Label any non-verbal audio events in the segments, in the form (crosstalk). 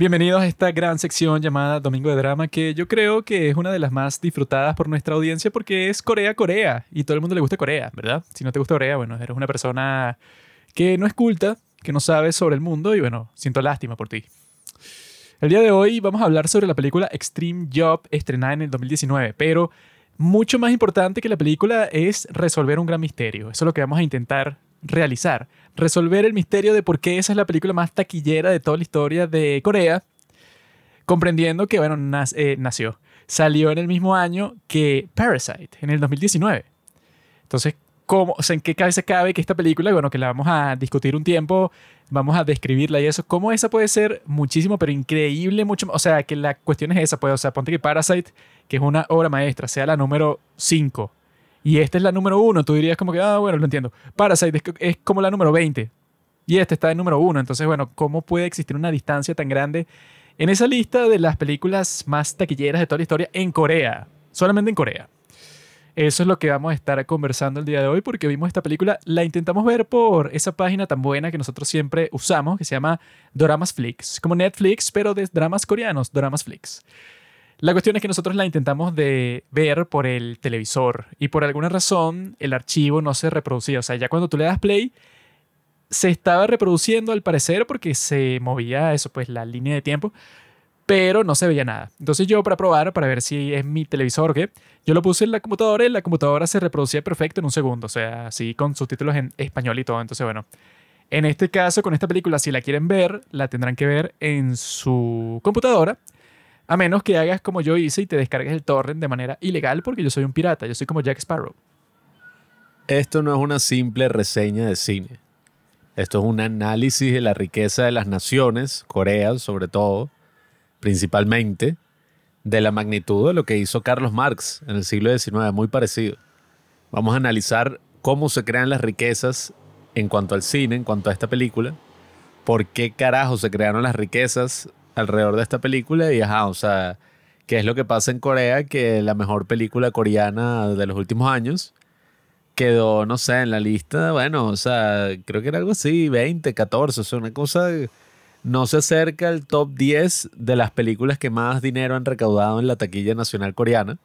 Bienvenidos a esta gran sección llamada Domingo de Drama, que yo creo que es una de las más disfrutadas por nuestra audiencia porque es Corea-Corea y todo el mundo le gusta Corea, ¿verdad? Si no te gusta Corea, bueno, eres una persona que no es culta, que no sabe sobre el mundo y bueno, siento lástima por ti. El día de hoy vamos a hablar sobre la película Extreme Job estrenada en el 2019, pero mucho más importante que la película es resolver un gran misterio. Eso es lo que vamos a intentar realizar resolver el misterio de por qué esa es la película más taquillera de toda la historia de Corea, comprendiendo que, bueno, eh, nació, salió en el mismo año que Parasite, en el 2019. Entonces, ¿cómo, o sea, ¿en qué cabeza cabe que esta película, bueno, que la vamos a discutir un tiempo, vamos a describirla y eso, cómo esa puede ser muchísimo, pero increíble, mucho O sea, que la cuestión es esa, pues, o sea, ponte que Parasite, que es una obra maestra, sea la número 5 y esta es la número uno, tú dirías como que, ah, bueno, lo entiendo. Parasite es, como la número 20 y esta está en número uno. Entonces, bueno, ¿cómo puede existir una distancia tan grande en esa lista de las películas más taquilleras de toda la historia en Corea? Solamente en Corea. Eso es lo que vamos a estar conversando el día de hoy porque vimos esta película, la intentamos ver por esa página tan buena que nosotros siempre usamos, que se llama Doramas Flix, como Netflix, pero de dramas coreanos, Doramas Flix. La cuestión es que nosotros la intentamos de ver por el televisor y por alguna razón el archivo no se reproducía. O sea, ya cuando tú le das play, se estaba reproduciendo al parecer porque se movía eso, pues la línea de tiempo, pero no se veía nada. Entonces yo para probar, para ver si es mi televisor o qué, yo lo puse en la computadora y la computadora se reproducía perfecto en un segundo. O sea, así con subtítulos en español y todo. Entonces, bueno. En este caso, con esta película, si la quieren ver, la tendrán que ver en su computadora a menos que hagas como yo hice y te descargues el torrent de manera ilegal porque yo soy un pirata, yo soy como Jack Sparrow. Esto no es una simple reseña de cine. Esto es un análisis de la riqueza de las naciones, Corea sobre todo, principalmente, de la magnitud de lo que hizo Carlos Marx en el siglo XIX, muy parecido. Vamos a analizar cómo se crean las riquezas en cuanto al cine, en cuanto a esta película, por qué carajo se crearon las riquezas alrededor de esta película y ajá, o sea, qué es lo que pasa en Corea, que la mejor película coreana de los últimos años quedó, no sé, en la lista, bueno, o sea, creo que era algo así, 20, 14, o sea, una cosa, no se acerca al top 10 de las películas que más dinero han recaudado en la taquilla nacional coreana,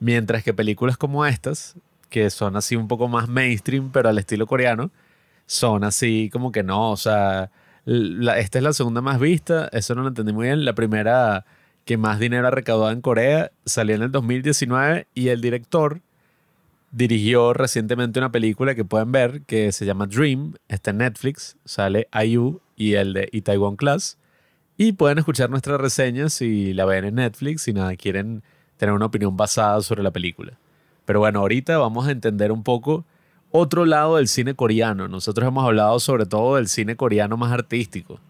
mientras que películas como estas, que son así un poco más mainstream, pero al estilo coreano, son así como que no, o sea, esta es la segunda más vista, eso no lo entendí muy bien. La primera que más dinero ha recaudado en Corea salió en el 2019 y el director dirigió recientemente una película que pueden ver que se llama Dream, está en Netflix, sale IU y el de Itaewon Class. Y pueden escuchar nuestra reseña si la ven en Netflix, si nada quieren tener una opinión basada sobre la película. Pero bueno, ahorita vamos a entender un poco otro lado del cine coreano. Nosotros hemos hablado sobre todo del cine coreano más artístico.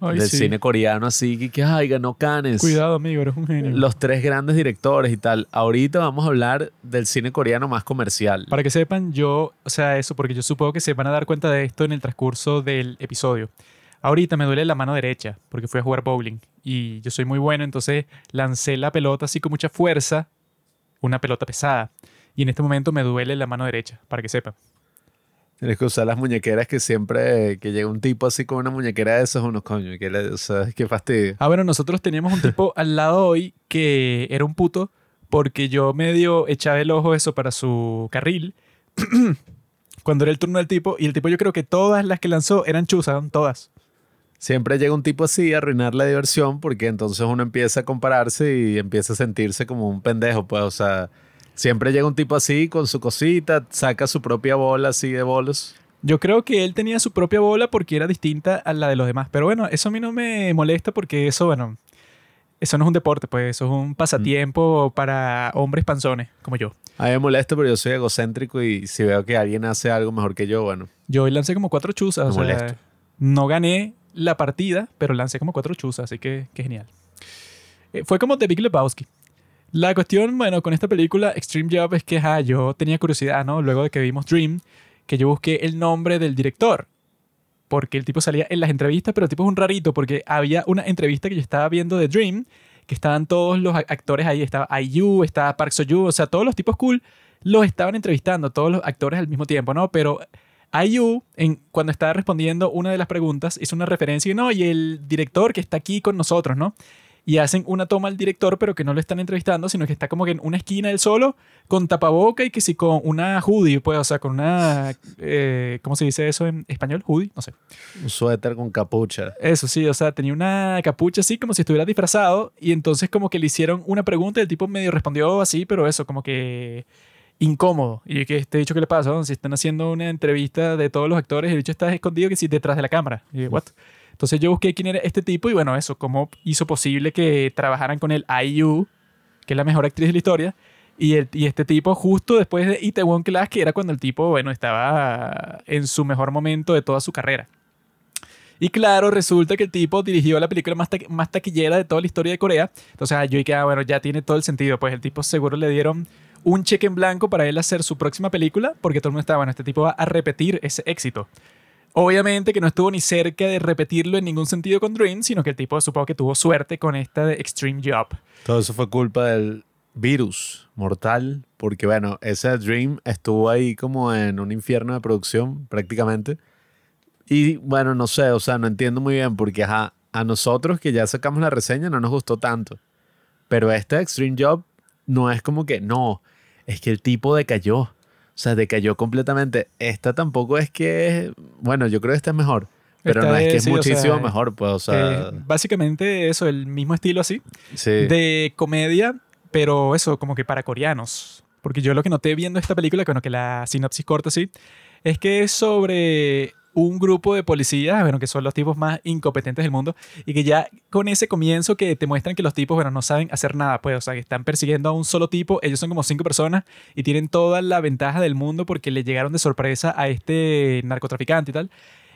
del cine coreano así que, que ay, ganó Cannes. Cuidado, amigo, eres un genio. Los tres grandes directores y tal. Ahorita vamos a hablar del cine coreano más comercial. Para que sepan, yo, o sea, eso, porque yo supongo que se van a dar cuenta de esto en el transcurso del episodio. Ahorita me duele la mano derecha porque fui a jugar bowling y yo soy muy bueno, entonces lancé la pelota así con mucha fuerza, una pelota pesada. Y en este momento me duele la mano derecha, para que sepa. Tienes que usar las muñequeras que siempre que llega un tipo así con una muñequera de esos, unos coño, que le, o sea, qué fastidio. Ah, bueno, nosotros teníamos un tipo al lado hoy que era un puto porque yo medio echaba el ojo eso para su carril (clears throat) cuando era el turno del tipo y el tipo yo creo que todas las que lanzó eran chuzas, todas. Siempre llega un tipo así a arruinar la diversión porque entonces uno empieza a compararse y empieza a sentirse como un pendejo, pues, o sea Siempre llega un tipo así con su cosita, saca su propia bola así de bolos. Yo creo que él tenía su propia bola porque era distinta a la de los demás. Pero bueno, eso a mí no me molesta porque eso, bueno, eso no es un deporte, pues eso es un pasatiempo para hombres panzones como yo. A mí me molesta, pero yo soy egocéntrico y si veo que alguien hace algo mejor que yo, bueno. Yo hoy lancé como cuatro chuzas. o sea, no gané la partida, pero lancé como cuatro chuzas, así que, genial. Eh, fue como The Big Lebowski. La cuestión, bueno, con esta película Extreme Job es que yo tenía curiosidad, ¿no? Luego de que vimos Dream, que yo busqué el nombre del director. Porque el tipo salía en las entrevistas, pero el tipo es un rarito, porque había una entrevista que yo estaba viendo de Dream, que estaban todos los actores ahí. Estaba IU, estaba Park Seo-joon, o sea, todos los tipos cool los estaban entrevistando, todos los actores al mismo tiempo, ¿no? Pero IU, en, cuando estaba respondiendo una de las preguntas, hizo una referencia y no, y el director que está aquí con nosotros, ¿no? Y hacen una toma al director, pero que no lo están entrevistando, sino que está como que en una esquina del solo, con tapaboca y que sí con una hoodie, pues, o sea, con una. eh, ¿Cómo se dice eso en español? Hoodie, no sé. Un suéter con capucha. Eso sí, o sea, tenía una capucha así como si estuviera disfrazado y entonces como que le hicieron una pregunta y el tipo medio respondió así, pero eso, como que incómodo. Y que este dicho, ¿qué le pasa? Si están haciendo una entrevista de todos los actores, el dicho está escondido que sí detrás de la cámara. Y yo, ¿what? Entonces yo busqué quién era este tipo y bueno, eso, cómo hizo posible que trabajaran con el IU, que es la mejor actriz de la historia. Y, el- y este tipo, justo después de Itaewon Class, que era cuando el tipo, bueno, estaba en su mejor momento de toda su carrera. Y claro, resulta que el tipo dirigió la película más, taqu- más taquillera de toda la historia de Corea. Entonces, ah, yo dije, ah, bueno, ya tiene todo el sentido. Pues el tipo seguro le dieron un cheque en blanco para él hacer su próxima película, porque todo el mundo estaba, bueno, este tipo va a repetir ese éxito. Obviamente que no estuvo ni cerca de repetirlo en ningún sentido con Dream, sino que el tipo supongo que tuvo suerte con esta de Extreme Job. Todo eso fue culpa del virus mortal, porque bueno, ese Dream estuvo ahí como en un infierno de producción prácticamente. Y bueno, no sé, o sea, no entiendo muy bien porque a nosotros que ya sacamos la reseña no nos gustó tanto. Pero este Extreme Job no es como que, no, es que el tipo decayó. O sea, decayó completamente. Esta tampoco es que, bueno, yo creo que esta es mejor. Pero Esta no es que es, o sea, muchísimo mejor, pues, o sea, Eh, básicamente eso, el mismo estilo así. sí. de comedia, pero eso, como que para coreanos. Porque yo lo que noté viendo esta película, bueno, que la sinopsis corta sí, es que es sobre un grupo de policías, bueno, que son los tipos más incompetentes del mundo, y que ya con ese comienzo que te muestran que los tipos, bueno, no saben hacer nada, pues, o sea, que están persiguiendo a un solo tipo, ellos son como cinco personas y tienen toda la ventaja del mundo porque le llegaron de sorpresa a este narcotraficante y tal.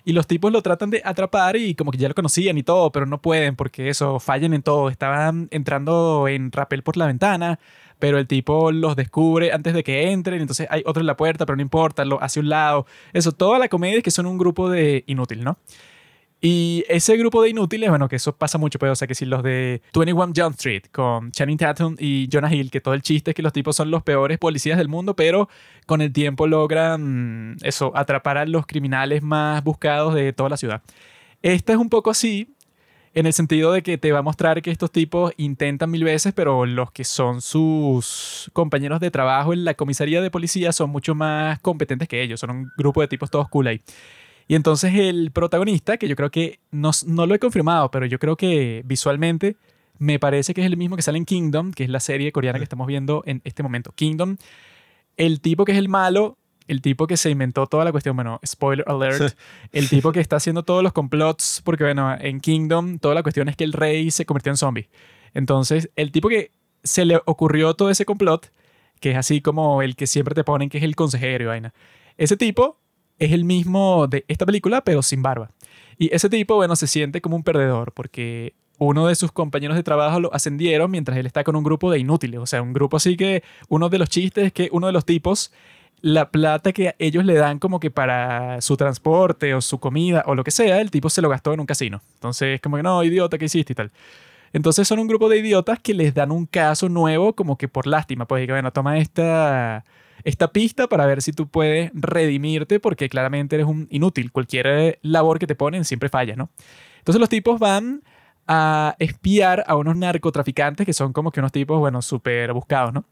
Y los tipos lo tratan de atrapar y como que ya lo conocían y todo, pero no pueden porque eso, fallan en todo. Estaban entrando en rappel por la ventana, pero el tipo los descubre antes de que entren, entonces hay otro en la puerta, pero no importa, lo hace a un lado. Eso, toda la comedia es que son un grupo de inútil, ¿no? Y ese grupo de inútiles, bueno, que eso pasa mucho, pues, o sea, que si los de 21 Jump Street con Channing Tatum y Jonah Hill, que todo el chiste es que los tipos son los peores policías del mundo, pero con el tiempo logran, mm, eso, atrapar a los criminales más buscados de toda la ciudad. Esta es un poco así, en el sentido de que te va a mostrar que estos tipos intentan mil veces, pero los que son sus compañeros de trabajo en la comisaría de policía son mucho más competentes que ellos, son un grupo de tipos todos cool ahí. Y entonces el protagonista, que yo creo que no, no lo he confirmado, pero yo creo que visualmente me parece que es el mismo que sale en Kingdom, que es la serie coreana que estamos viendo en este momento. Kingdom, el tipo que es el malo, el tipo que se inventó toda la cuestión, bueno, spoiler alert, el (laughs) tipo que está haciendo todos los complots, porque bueno, en Kingdom toda la cuestión es que el rey se convirtió en zombie. Entonces, el tipo que se le ocurrió todo ese complot, que es así como el que siempre te ponen que es el consejero y vaina. Ese tipo es el mismo de esta película, pero sin barba. Y ese tipo, bueno, se siente como un perdedor porque uno de sus compañeros de trabajo lo ascendieron mientras él está con un grupo de inútiles. O sea, un grupo así que uno de los chistes es que uno de los tipos, la plata que ellos le dan como que para su transporte o su comida o lo que sea, el tipo se lo gastó en un casino. Entonces, como que no, idiota, ¿qué hiciste y tal? Entonces son un grupo de idiotas que les dan un caso nuevo como que por lástima. Pues, que, bueno, toma esta, esta pista para ver si tú puedes redimirte porque claramente eres un inútil. Cualquier eh, labor que te ponen siempre falla, ¿no? Entonces los tipos van a espiar a unos narcotraficantes que son como que unos tipos, bueno, súper buscados, ¿no?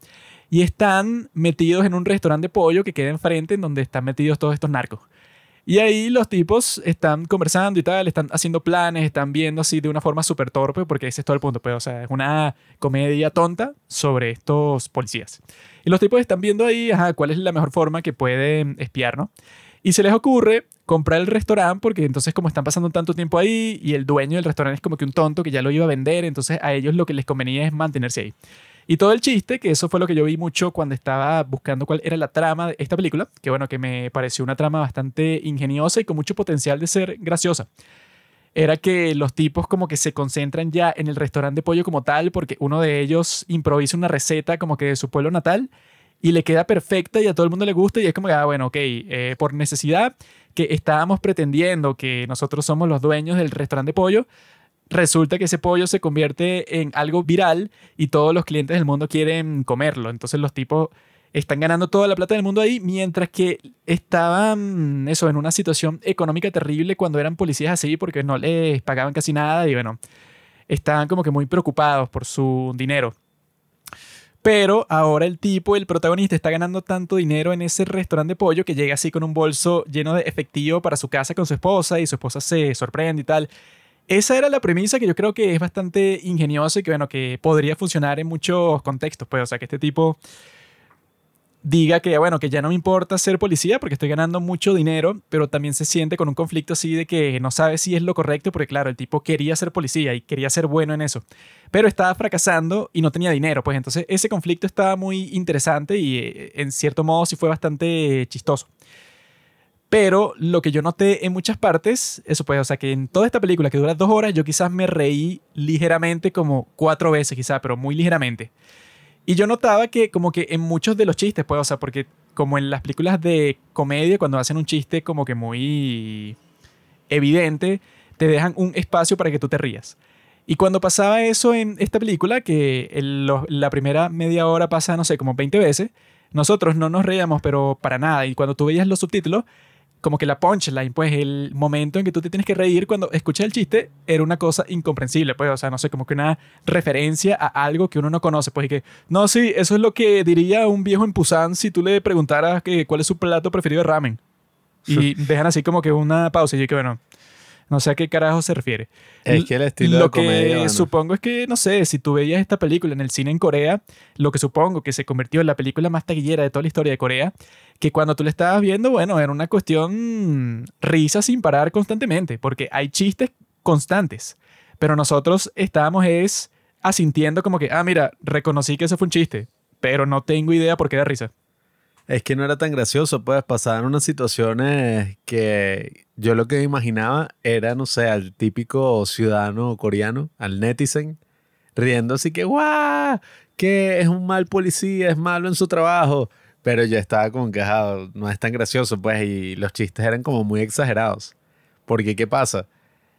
Y están metidos en un restaurante de pollo que queda enfrente en donde están metidos todos estos narcos. Y ahí los tipos están conversando y tal, están haciendo planes, están viendo así de una forma súper torpe, porque ese es todo el punto, pues, o sea, es una comedia tonta sobre estos policías. Y los tipos están viendo ahí, ajá, cuál es la mejor forma que pueden espiar, ¿no? Y se les ocurre comprar el restaurante porque entonces como están pasando tanto tiempo ahí y el dueño del restaurante es como que un tonto que ya lo iba a vender, entonces a ellos lo que les convenía es mantenerse ahí. Y todo el chiste, que eso fue lo que yo vi mucho cuando estaba buscando cuál era la trama de esta película, que bueno, que me pareció una trama bastante ingeniosa y con mucho potencial de ser graciosa. Era que los tipos como que se concentran ya en el restaurante de pollo como tal, porque uno de ellos improvisa una receta como que de su pueblo natal y le queda perfecta y a todo el mundo le gusta y es como que, ah, bueno, ok, eh, por necesidad que estábamos pretendiendo que nosotros somos los dueños del restaurante de pollo, resulta que ese pollo se convierte en algo viral y todos los clientes del mundo quieren comerlo. Entonces los tipos están ganando toda la plata del mundo ahí, mientras que estaban, eso, en una situación económica terrible cuando eran policías así, porque no les pagaban casi nada y bueno, estaban como que muy preocupados por su dinero. Pero ahora el tipo, el protagonista, está ganando tanto dinero en ese restaurante de pollo que llega así con un bolso lleno de efectivo para su casa con su esposa y su esposa se sorprende y tal. Esa era la premisa que yo creo que es bastante ingeniosa y que, bueno, que podría funcionar en muchos contextos, pues, o sea, que este tipo diga que, bueno, que ya no me importa ser policía porque estoy ganando mucho dinero, pero también se siente con un conflicto así de que no sabe si es lo correcto, porque claro, el tipo quería ser policía y quería ser bueno en eso, pero estaba fracasando y no tenía dinero, pues entonces ese conflicto estaba muy interesante y eh, en cierto modo sí fue bastante chistoso. Pero lo que yo noté en muchas partes, eso pues, o sea, que en toda esta película que dura dos horas, yo quizás me reí ligeramente como cuatro veces, quizás, pero muy ligeramente. Y yo notaba que como que en muchos de los chistes, pues, o sea, porque como en las películas de comedia, cuando hacen un chiste como que muy evidente, te dejan un espacio para que tú te rías. Y cuando pasaba eso en esta película, que la primera media hora pasa, no sé, como 20 veces, nosotros no nos reíamos, pero para nada. Y cuando tú veías los subtítulos, como que la punchline, pues el momento en que tú te tienes que reír cuando escuchas el chiste era una cosa incomprensible, pues, o sea, no sé, como que una referencia a algo que uno no conoce, pues, y que, no, sí, eso es lo que diría un viejo en Pusan si tú le preguntaras que, cuál es su plato preferido de ramen. Y dejan así como que una pausa y yo que, bueno, no sé a qué carajo se refiere. Es que el estilo lo de comedia, que supongo es que, no sé, si tú veías esta película en el cine en Corea, lo que supongo que se convirtió en la película más taquillera de toda la historia de Corea, que cuando tú la estabas viendo, bueno, era una cuestión risa sin parar constantemente, porque hay chistes constantes, pero nosotros estábamos es asintiendo como que, ah, mira, reconocí que ese fue un chiste, pero no tengo idea por qué da risa. Es que no era tan gracioso, pues pasaban unas situaciones que yo lo que imaginaba era, no sé, al típico ciudadano coreano, al netizen, riendo así que, ¡guau! Que es un mal policía, es malo en su trabajo. Pero yo estaba como quejado, no es tan gracioso, pues, y los chistes eran como muy exagerados. Porque, ¿qué pasa?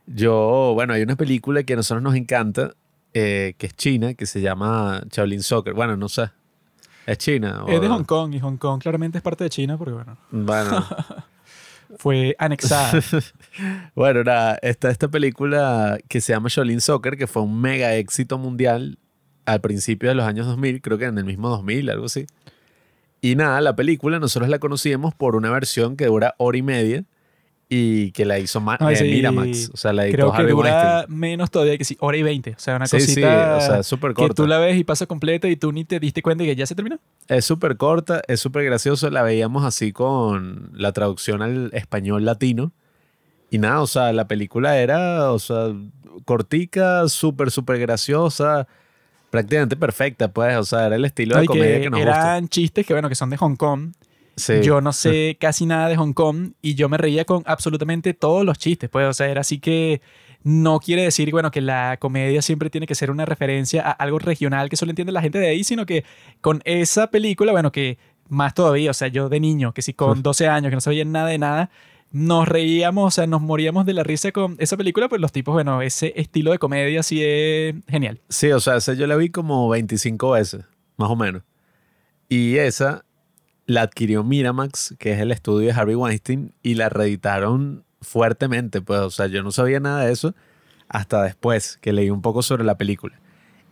Yo, bueno, hay una película que a nosotros nos encanta, eh, que es china, que se llama Shaolin Soccer. Bueno, no sé, ¿Es China? Es de Hong Kong y Hong Kong claramente es parte de China porque, bueno. Bueno. (laughs) fue anexada. (laughs) bueno, nada, está esta película que se llama Shaolin Soccer, que fue un mega éxito mundial al principio de los años 2000, creo que en el mismo 2000, algo así. Y nada, la película nosotros la conocíamos por una versión que dura hora y media y que la hizo Ma eh, Miramax. O sea, la Creo que dura menos todavía que sí, hora y veinte. O sea, una cosita o sea, súper corta. que tú la ves y pasa completa y tú ni te diste cuenta de que ya se terminó. Es súper corta, es súper gracioso. La veíamos así con la traducción al español latino. Y nada, o sea, la película era, o sea, cortica, súper, súper graciosa. Prácticamente perfecta, pues. O sea, era el estilo de comedia que, nos Eran chistes que, bueno, que son de Hong Kong yo no sé casi nada de Hong Kong y yo me reía con absolutamente todos los chistes, pues, o sea, era así que no quiere decir, bueno, que la comedia siempre tiene que ser una referencia a algo regional que solo entiende la gente de ahí, sino que con esa película, bueno, que más todavía, o sea, yo de niño, que si con 12 años, que no sabía nada de nada, nos reíamos, o sea, nos moríamos de la risa con esa película, pues los tipos, bueno, ese estilo de comedia sí es genial. Sí, o sea, esa yo la vi como 25 veces, más o menos. Y esa la adquirió Miramax, que es el estudio de Harvey Weinstein, y la reeditaron fuertemente. Pues, o sea, yo no sabía nada de eso hasta después que leí un poco sobre la película.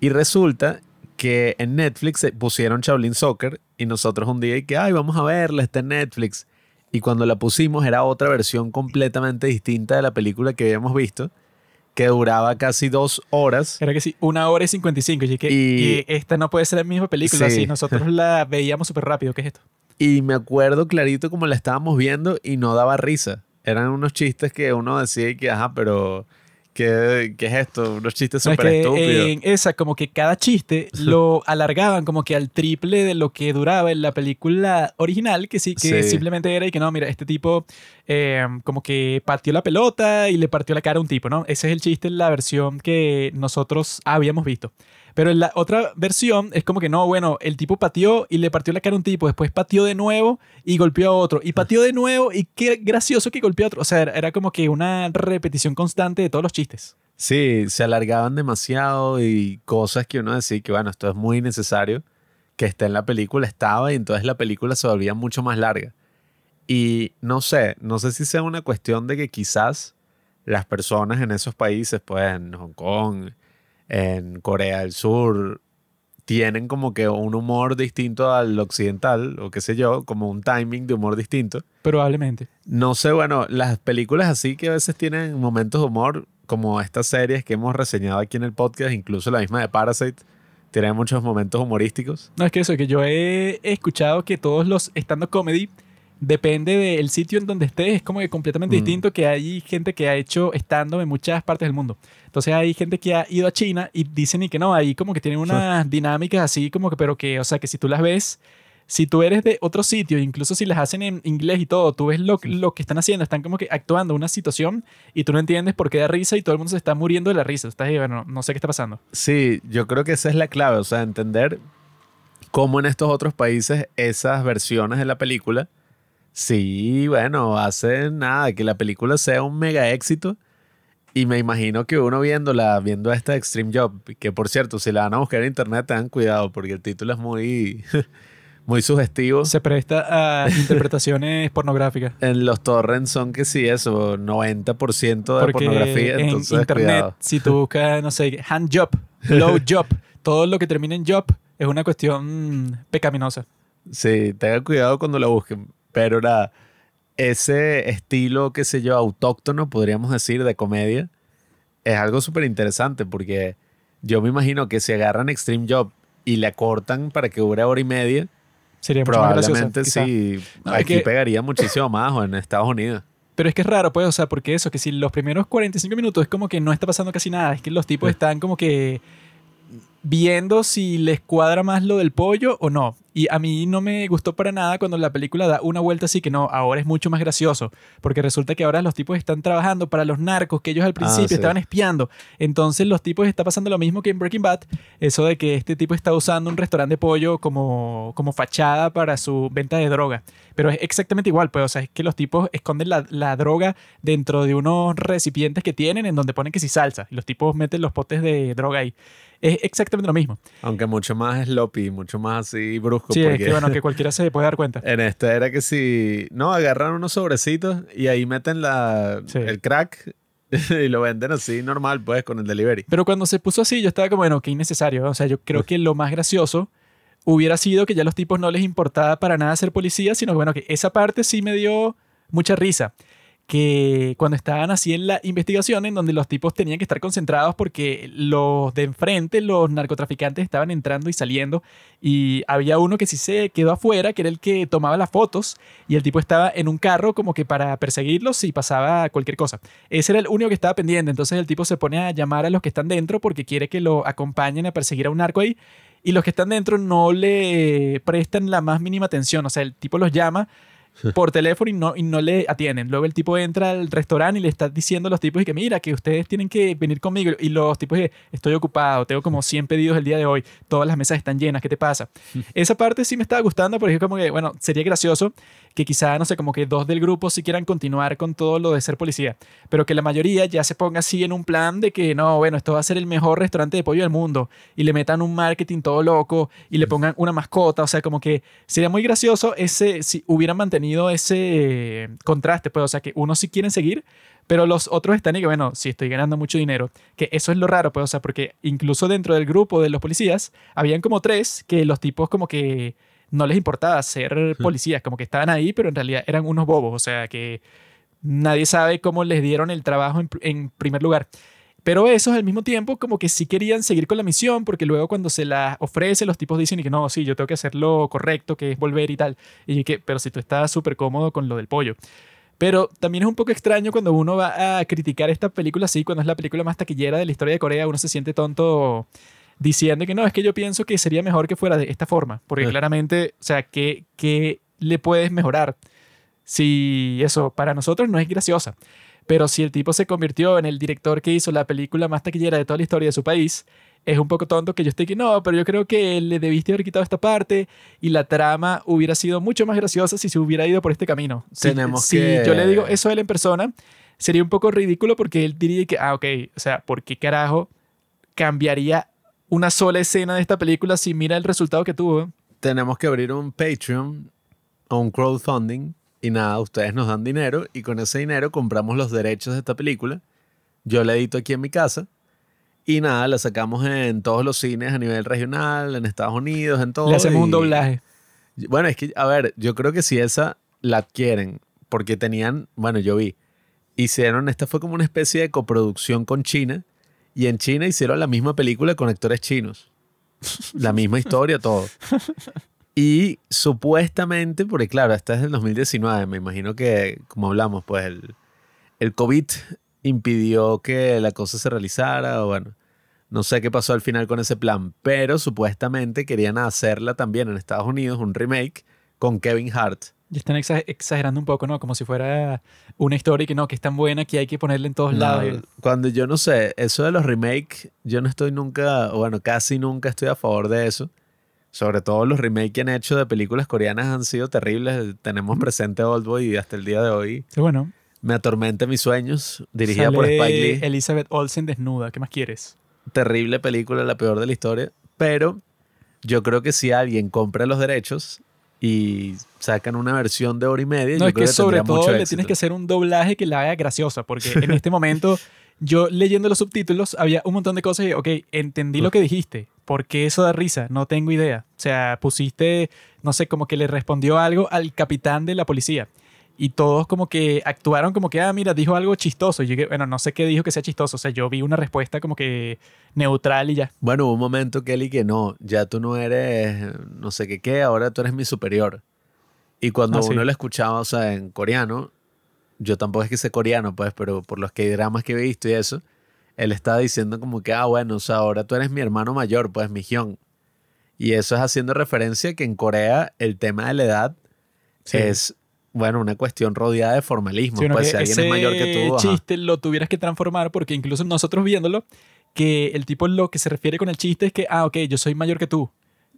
Y resulta que en Netflix pusieron Shaolin Soccer y nosotros un día y que, ay, vamos a verla, está en Netflix. Y cuando la pusimos era otra versión completamente distinta de la película que habíamos visto, que duraba casi dos horas. Era que sí, una hora y cincuenta y cinco. Y, esta no puede ser la misma película. Sí. nosotros la veíamos súper rápido. ¿Qué es esto? Y me acuerdo clarito como la estábamos viendo y no daba risa. Eran unos chistes que uno decía que, ajá, pero ¿qué, qué es esto? Unos chistes súper estúpidos. En esa, como que cada chiste (laughs) lo alargaban como que al triple de lo que duraba en la película original, que sí, que simplemente era y que no, mira, este tipo eh, como que partió la pelota y le partió la cara a un tipo, ¿no? Ese es el chiste en la versión que nosotros habíamos visto. Pero en la otra versión es como que no, bueno, el tipo pateó y le partió la cara a un tipo, después pateó de nuevo y golpeó a otro, y pateó de nuevo y qué gracioso que golpeó a otro. O sea, era como que una repetición constante de todos los chistes. Sí, se alargaban demasiado y cosas que uno decía que, bueno, esto es muy necesario, que esté en la película estaba y entonces la película se volvía mucho más larga. Y no sé, no sé si sea una cuestión de que quizás las personas en esos países, pues en Hong Kong, en Corea del Sur, tienen como que un humor distinto al occidental, o qué sé yo, como un timing de humor distinto. Probablemente. No sé, bueno, las películas así que a veces tienen momentos de humor, como estas series que hemos reseñado aquí en el podcast, incluso la misma de Parasite, tiene muchos momentos humorísticos. No, es que eso, que yo he escuchado que todos los stand-up comedy depende del sitio en donde estés, es como que completamente Mm. distinto que hay gente que ha hecho stand-up en muchas partes del mundo. Entonces hay gente que ha ido a China y dicen y que no, ahí como que tienen unas dinámicas así como que, pero que, o sea, que si tú las ves, si tú eres de otro sitio, incluso si las hacen en inglés y todo, tú ves lo, lo que están haciendo, están como que actuando una situación y tú no entiendes por qué da risa y todo el mundo se está muriendo de la risa. Estás ahí, bueno, no sé qué está pasando. Sí, yo creo que esa es la clave, o sea, entender cómo en estos otros países esas versiones de la película, sí, bueno, hacen nada, que la película sea un mega éxito. Y me imagino que uno viéndola, viendo esta Extreme Job, que por cierto, si la van a buscar en internet, tengan cuidado, porque el título es muy, (laughs) muy sugestivo. Se presta a (laughs) interpretaciones pornográficas. En los torrents son que sí, eso, 90% de Porque pornografía, en entonces internet, cuidado. si tú buscas, no sé, hand job, low (laughs) job, todo lo que termina en job es una cuestión pecaminosa. Sí, tengan cuidado cuando la busquen. Pero nada, ese estilo, qué sé yo, autóctono, podríamos decir, de comedia, es algo súper interesante porque yo me imagino que si agarran Extreme Job y le cortan para que dure hora y media, Sería mucho más probablemente quizá. sí, No, aquí que- pegaría muchísimo más o en Estados Unidos. Pero es que es raro, pues, o sea, porque eso, que si los primeros 45 minutos es como que no está pasando casi nada, es que los tipos están como que viendo si les cuadra más lo del pollo o no. Y a mí no me gustó para nada cuando la película da una vuelta así que no, ahora es mucho más gracioso, porque resulta que ahora los tipos están trabajando para los narcos que ellos al principio sí. estaban espiando. Entonces los tipos está pasando lo mismo que en Breaking Bad, eso de que este tipo está usando un restaurante de pollo como, como fachada para su venta de droga. Pero es exactamente igual, pues, o sea, es que los tipos esconden la, la droga dentro de unos recipientes que tienen en donde ponen que si salsa, y los tipos meten los potes de droga ahí. Es exactamente lo mismo. Aunque mucho más sloppy, mucho más así brusco. Sí, es porque que bueno, que cualquiera se puede dar cuenta. (laughs) En esta era que si, no, agarran unos sobrecitos y ahí meten la, Sí. el crack (laughs) y lo venden así normal, pues, con el delivery. Pero cuando se puso así, yo estaba como, bueno, qué innecesario. O sea, yo creo que lo más gracioso hubiera sido que ya a los tipos no les importaba para nada ser policías, sino que, bueno, que esa parte sí me dio mucha risa. Que cuando estaban así en la investigación, en donde los tipos tenían que estar concentrados porque los de enfrente, los narcotraficantes, estaban entrando y saliendo, y había uno que sí se quedó afuera, que era el que tomaba las fotos, y el tipo estaba en un carro como que para perseguirlos si pasaba cualquier cosa. Ese era el único que estaba pendiente. Entonces el tipo se pone a llamar a los que están dentro porque quiere que lo acompañen a perseguir a un narco ahí. Y los que están dentro no le prestan la más mínima atención. O sea, el tipo los llama por teléfono y no, y no le atienden. Luego el tipo entra al restaurante y le está diciendo a los tipos y que mira, que ustedes tienen que venir conmigo. Y los tipos que estoy ocupado, tengo como 100 pedidos el día de hoy, todas las mesas están llenas, ¿qué te pasa? Esa parte sí me estaba gustando porque es como que, bueno, sería gracioso que quizá, no sé, como que dos del grupo sí quieran continuar con todo lo de ser policía, pero que la mayoría ya se ponga así en un plan de que no, bueno, esto va a ser el mejor restaurante de pollo del mundo y le metan un marketing todo loco y le pongan una mascota, o sea, como que sería muy gracioso ese si hubieran mantenido ese eh, contraste, pues, o sea, que unos sí quieren seguir, pero los otros están y que, bueno, si estoy ganando mucho dinero, que eso es lo raro, pues, o sea, porque incluso dentro del grupo de los policías, habían como tres que los tipos como que no les importaba ser policías, como que estaban ahí, pero en realidad eran unos bobos, o sea, que nadie sabe cómo les dieron el trabajo en, en primer lugar. Pero esos al mismo tiempo como que sí querían seguir con la misión porque luego cuando se la ofrece los tipos dicen y que no, sí, yo tengo que hacer lo correcto, que es volver y tal. Y que, pero si tú estás súper cómodo con lo del pollo. Pero también es un poco extraño cuando uno va a criticar esta película así, cuando es la película más taquillera de la historia de Corea, uno se siente tonto diciendo que no, es que yo pienso que sería mejor que fuera de esta forma, porque claramente, o sea, ¿qué, ¿qué le puedes mejorar? Si eso para nosotros no es graciosa, pero si el tipo se convirtió en el director que hizo la película más taquillera de toda la historia de su país, es un poco tonto que yo esté que no, pero yo creo que le debiste haber quitado esta parte y la trama hubiera sido mucho más graciosa si se hubiera ido por este camino. Si, Tenemos si que- yo le digo eso a él en persona, sería un poco ridículo porque él diría que, ah, ok, o sea, ¿por qué carajo cambiaría una sola escena de esta película si mira el resultado que tuvo? tenemos que abrir un Patreon o un crowdfunding y nada, ustedes nos dan dinero y con ese dinero compramos los derechos de esta película. Yo la edito aquí en mi casa y nada, la sacamos en todos los cines a nivel regional, en Estados Unidos, en todo. Le hacemos un doblaje. Bueno, es que, a ver, yo creo que si esa la adquieren, porque tenían, bueno, yo vi, hicieron, esta fue como una especie de coproducción con China, y en China hicieron la misma película con actores chinos. La misma historia, todo. (laughs) Y supuestamente, porque claro, esta es del 2019, me imagino que, como hablamos, pues el, el COVID impidió que la cosa se realizara, o bueno, no sé qué pasó al final con ese plan, pero supuestamente querían hacerla también en Estados Unidos, un remake con Kevin Hart. Y están exa- exagerando un poco, ¿no? Como si fuera una historia que no, que es tan buena que hay que ponerla en todos No, lados. cuando yo no sé, eso de los remakes, yo no estoy nunca, o bueno, casi nunca estoy a favor de eso. Sobre todo los remakes que han hecho de películas coreanas han sido terribles. Tenemos presente Oldboy y hasta el día de hoy Pero bueno, Me atormenta mis sueños, dirigida por sale Spike Lee. Elizabeth Olsen desnuda. ¿Qué más quieres? Terrible película, la peor de la historia. Pero yo creo que si alguien compra los derechos y sacan una versión de hora y media, No, yo es creo que sobre tendría todo mucho le éxito. tienes que hacer un doblaje que la haga graciosa, porque en este momento yo leyendo los subtítulos había un montón de cosas y, ok, entendí lo que dijiste, ¿por qué eso da risa? No tengo idea. O sea, pusiste, no sé, como que le respondió algo al capitán de la policía. Y todos como que actuaron como que, ah, mira, dijo algo chistoso. Y yo bueno, no sé qué dijo que sea chistoso. O sea, yo vi una respuesta como que neutral y ya. Bueno, hubo un momento, Kelly, que no, ya tú no eres no sé qué qué, ahora tú eres mi superior. Y cuando Ah, sí. uno lo escuchaba, o sea, en coreano, yo tampoco es que sé coreano, pues, pero por los que dramas que he visto y eso, él estaba diciendo como que, ah, bueno, o sea, ahora tú eres mi hermano mayor, pues, mi Hyun. Y eso es haciendo referencia a que en Corea el tema de la edad Sí. es, bueno, una cuestión rodeada de formalismo. Sí, pues, si alguien es mayor que tú, ajá. chiste lo tuvieras que transformar porque incluso nosotros viéndolo, que el tipo lo que se refiere con el chiste es que, ah, ok, yo soy mayor que tú,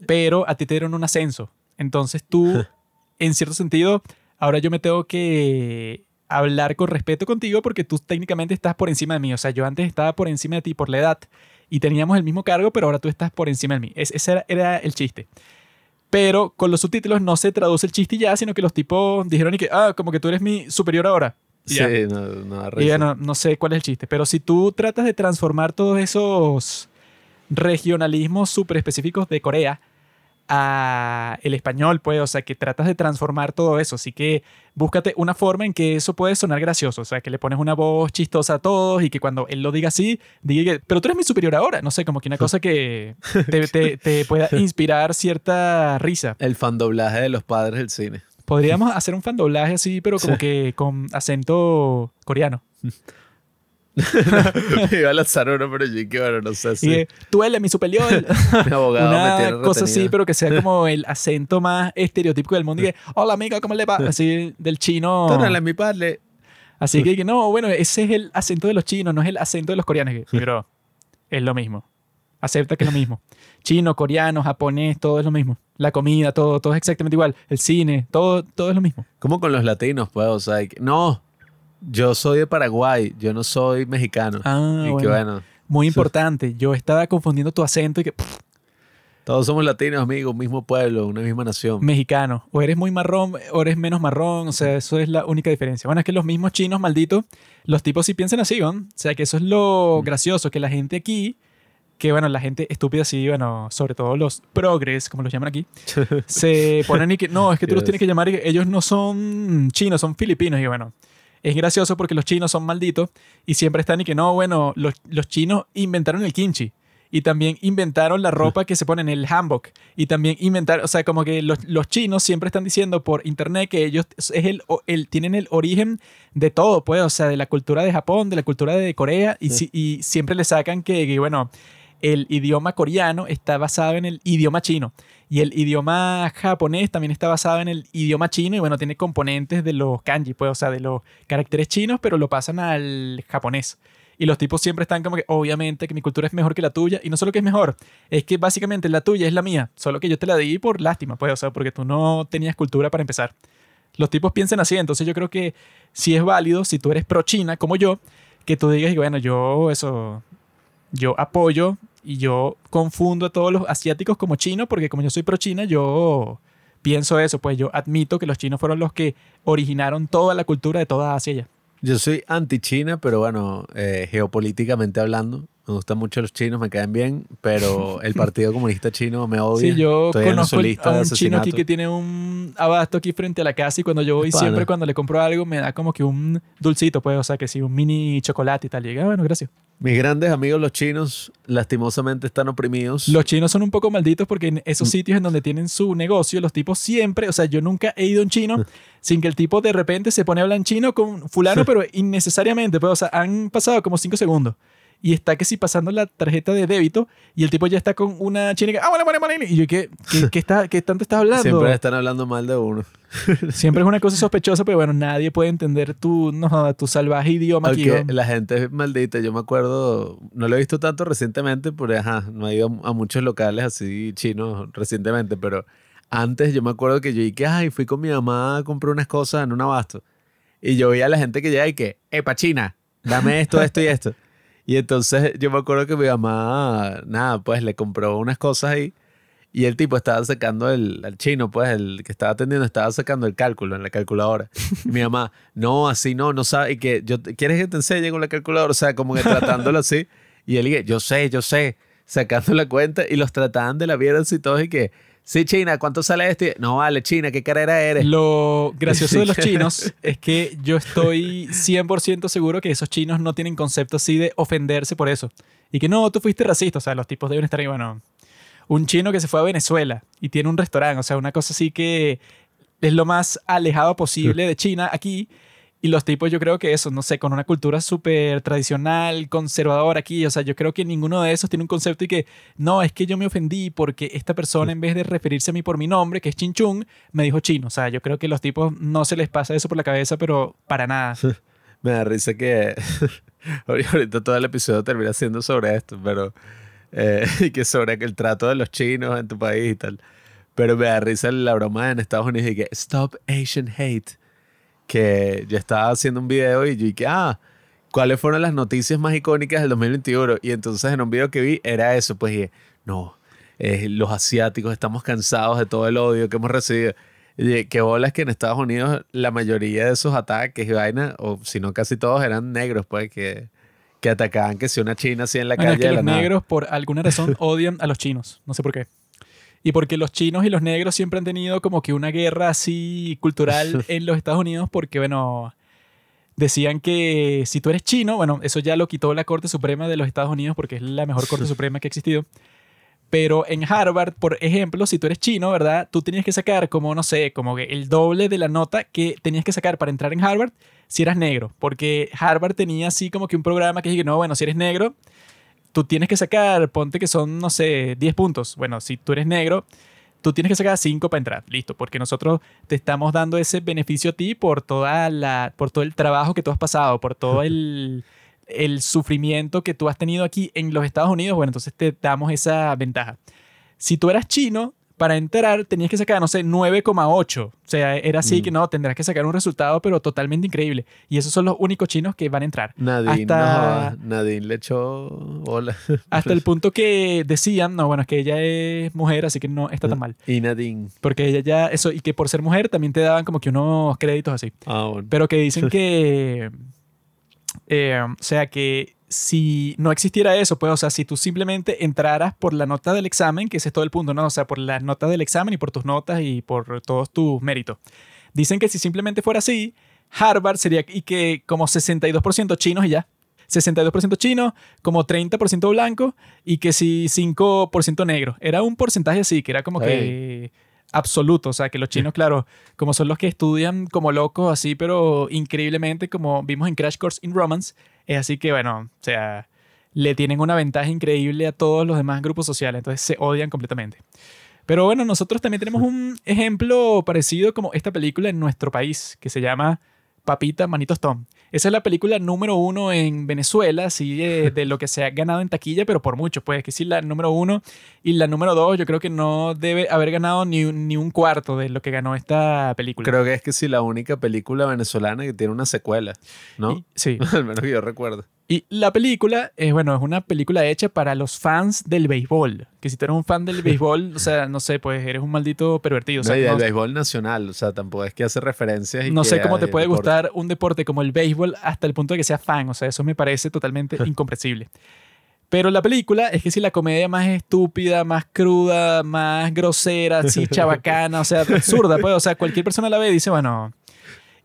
pero a ti te dieron un ascenso. Entonces tú, (laughs) en cierto sentido, ahora yo me tengo que hablar con respeto contigo porque tú técnicamente estás por encima de mí. O sea, yo antes estaba por encima de ti por la edad y teníamos el mismo cargo, pero ahora tú estás por encima de mí. Es- ese era, era el chiste. Pero con los subtítulos no se traduce el chiste ya, sino que los tipos dijeron y que, ah, como que tú eres mi superior ahora. Y Sí, ya. no, no Y ya no, no sé cuál es el chiste. Pero si tú tratas de transformar todos esos regionalismos súper específicos de Corea a el español, pues, o sea, que tratas de transformar todo eso. Así que búscate una forma en que eso puede sonar gracioso. O sea, que le pones una voz chistosa a todos y que cuando él lo diga así, diga que, pero tú eres mi superior ahora. No sé, como que una cosa que te, te- te pueda (laughs) inspirar cierta risa. El fan doblaje de los padres del cine. Podríamos hacer un fan doblaje así, pero como Sí. que con acento coreano. (laughs) (laughs) Iba a lanzar uno, pero yo que bueno, no sé Y si tú eres mi superior. (laughs) mi abogado me una tiene cosa así, retenido. pero que sea como (laughs) el acento más estereotípico del mundo. Y que, hola amiga, ¿cómo le va? Así del chino. Eres mi padre. Así que, no, bueno, ese es el acento de los chinos, no es el acento de los coreanos. Y Bro, es lo mismo. Acepta que es lo mismo. Chino, coreano, japonés, todo es lo mismo. La comida, todo, todo es exactamente igual. El cine, todo, todo es lo mismo. Como con los latinos, pues, o sea, que- no, yo soy de Paraguay, yo no soy mexicano. Ah, y que bueno. Muy importante. Yo estaba confundiendo tu acento y que pff, todos somos latinos, amigos, mismo pueblo, una misma nación. mexicano. O eres muy marrón o eres menos marrón. O sea, eso es la única diferencia. Bueno, es que los mismos chinos malditos, los tipos sí piensan así, ¿no? O sea, que eso es lo gracioso, que la gente aquí, que bueno, la gente estúpida sí, bueno, sobre todo los progres, como los llaman aquí, (laughs) se ponen y que, no, es que tú los tienes que llamar y que ellos no son chinos, son filipinos. Y bueno, es gracioso porque los chinos son malditos y siempre están y que no, bueno, los, los chinos inventaron el kimchi. Y también inventaron la ropa que se pone en el hanbok. Y también inventaron, o sea, como que los, los chinos siempre están diciendo por internet que ellos es el, el- tienen el origen de todo, pues, o sea, de la cultura de Japón, de la cultura de Corea. Y, si- y siempre le sacan que, que, bueno, el idioma coreano está basado en el idioma chino. Y el idioma japonés también está basado en el idioma chino y bueno, tiene componentes de los kanji, pues, o sea, de los caracteres chinos, pero lo pasan al japonés. Y los tipos siempre están como que, obviamente, que mi cultura es mejor que la tuya. Y no solo que es mejor, es que básicamente la tuya es la mía. Solo que yo te la di por lástima, pues, o sea, porque tú no tenías cultura para empezar. Los tipos piensan así, entonces yo creo que sí es válido, si tú eres pro China, como yo, que tú digas, y bueno, yo eso, yo apoyo Y yo confundo a todos los asiáticos como chinos porque como yo soy pro China, yo pienso eso, pues yo admito que los chinos fueron los que originaron toda la cultura de toda Asia. Yo soy anti-China, pero bueno, eh, geopolíticamente hablando, me gustan mucho los chinos, me caen bien, pero el Partido Comunista Chino me odia. Sí, yo Estoy conozco lista a un chino aquí que tiene un abasto aquí frente a la casa y cuando yo voy siempre cuando le compro algo me da como que un dulcito, pues, o sea, que sí, un mini chocolate y tal. Y yo, "Ah, bueno, gracias. Mis grandes amigos los chinos, lastimosamente, están oprimidos. Los chinos son un poco malditos porque en esos sitios en donde tienen su negocio, los tipos siempre, o sea, yo nunca he ido a un chino sin que el tipo de repente se pone a hablar en chino con fulano, (laughs) pero innecesariamente, pues, o sea, han pasado como cinco segundos. Y está que si pasando la tarjeta de débito y el tipo ya está con una china que, ah, bueno, bueno, bueno", Y yo, ¿qué, qué, qué está, qué tanto estás hablando? Siempre están hablando mal de uno. (laughs) Siempre es una cosa sospechosa, pero bueno, nadie puede entender tu, no, tu salvaje idioma aquí. Aunque la gente es maldita. Yo me acuerdo, no lo he visto tanto recientemente, porque ajá, no he ido a muchos locales así chinos recientemente, pero antes yo me acuerdo que yo dije, ay, fui con mi mamá a comprar unas cosas en un abasto. Y yo veía a la gente que llega y que, epa, China, dame esto, esto y esto. (laughs) Y entonces yo me acuerdo que mi mamá, nada, pues le compró unas cosas ahí. Y el tipo estaba sacando el, al chino, pues el que estaba atendiendo estaba sacando el cálculo en la calculadora. Y mi mamá, (laughs) no, así no, no sabe. Y que yo, ¿quieres que te enseñe con la calculadora? O sea, como que tratándolo así. Y él dije, yo sé, yo sé, sacando la cuenta y los trataban de la mierda así todos y que, sí, China, ¿cuánto sale esto? Y, no, vale, China, ¿qué carrera eres? Lo gracioso de los chinos (laughs) es que yo estoy 100% seguro que esos chinos no tienen concepto así de ofenderse por eso. Y que no, tú fuiste racista. O sea, los tipos deben estar ahí, bueno, un chino que se fue a Venezuela y tiene un restaurante, o sea, una cosa así que es lo más alejado posible de China aquí. Y los tipos, yo creo que eso, no sé, con una cultura súper tradicional, conservadora aquí, o sea, yo creo que ninguno de esos tiene un concepto y que, no, es que yo me ofendí porque esta persona, en vez de referirse a mí por mi nombre, que es Chinchung, me dijo chino. O sea, yo creo que los tipos no se les pasa eso por la cabeza, pero para nada. (laughs) Me da risa que (laughs) ahorita todo el episodio termina siendo sobre esto, pero eh, (laughs) que sobre el trato de los chinos en tu país y tal. Pero me da risa la broma en Estados Unidos y que Stop Asian Hate. Que yo estaba haciendo un video y yo dije, ah, ¿cuáles fueron las noticias más icónicas del 2021? Y entonces en un video que vi era eso, pues dije, no, eh, los asiáticos estamos cansados de todo el odio que hemos recibido. Y qué bolas que en Estados Unidos la mayoría de esos ataques y vaina, o si no casi todos, eran negros, pues, que, que atacaban que si una china así en la Bueno, calle es que de la los nada. negros, por alguna razón, (laughs) odian a los chinos. No sé por qué. Y porque los chinos y los negros siempre han tenido como que una guerra así cultural (laughs) en los Estados Unidos, porque, bueno, decían que si tú eres chino, bueno, eso ya lo quitó la Corte Suprema de los Estados Unidos porque es la mejor Corte Suprema que ha existido. Pero en Harvard, por ejemplo, si tú eres chino, ¿verdad? Tú tenías que sacar como, no sé, como que el doble de la nota que tenías que sacar para entrar en Harvard si eras negro. Porque Harvard tenía así como que un programa que dije, no, bueno, si eres negro, tú tienes que sacar, ponte que son, no sé, 10 puntos. Bueno, si tú eres negro, tú tienes que sacar 5 para entrar. Listo, porque nosotros te estamos dando ese beneficio a ti por, toda la, por todo el trabajo que tú has pasado, por todo (laughs) el, el sufrimiento que tú has tenido aquí en los Estados Unidos. Bueno, entonces te damos esa ventaja. Si tú eras chino, para entrar tenías que sacar, no sé, 9,8. O sea, era así Mm. que no, tendrás que sacar un resultado, pero totalmente increíble. Y esos son los únicos chinos que van a entrar. Nadine, Hasta- no, Nadine le echó bola. (laughs) Hasta el punto que decían, no, bueno, es que ella es mujer, así que no está tan mal. Y Nadine. Porque ella ya, eso, y que por ser mujer también te daban como que unos créditos así. Ah, bueno. Pero que dicen (laughs) que, eh, o sea, que si no existiera eso, pues, o sea, si tú simplemente entraras por la nota del examen, que ese es todo el punto, ¿no? O sea, por las notas del examen y por tus notas y por todos tus méritos. Dicen que si simplemente fuera así, Harvard sería y que como 62% chinos y ya. 62% chinos, como 30% blancos y que si 5% negros. Era un porcentaje así, que era como que absoluto. O sea, que los chinos, claro, como son los que estudian como locos así, pero increíblemente, como vimos en Crash Course in Romance, es así que, bueno, o sea, le tienen una ventaja increíble a todos los demás grupos sociales. Entonces se odian completamente. Pero bueno, nosotros también tenemos un ejemplo parecido como esta película en nuestro país, que se llama Papita Manitos Tom. Esa es la película número uno en Venezuela, así de, (laughs) de lo que se ha ganado en taquilla, pero por mucho, pues que sí, la número uno y la número dos, yo creo que no debe haber ganado ni, ni un cuarto de lo que ganó esta película. Creo que es que sí, la única película venezolana que tiene una secuela, ¿no? Y- sí. (laughs) Al menos que yo recuerdo. Y la película es, bueno, es una película hecha para los fans del béisbol. Que si tú eres un fan del (laughs) béisbol, o sea, no sé, pues eres un maldito pervertido. O sea, no, y del no- béisbol nacional, o sea, tampoco es que hace referencias. y no sé cómo te puede deporte. gustar un deporte como el béisbol hasta el punto de que sea fan. O sea, eso me parece totalmente (laughs) incomprensible. Pero la película es que si la comedia más estúpida, más cruda, más grosera, así (laughs) chabacana, o sea, absurda, pues, o sea, cualquier persona la ve y dice, bueno.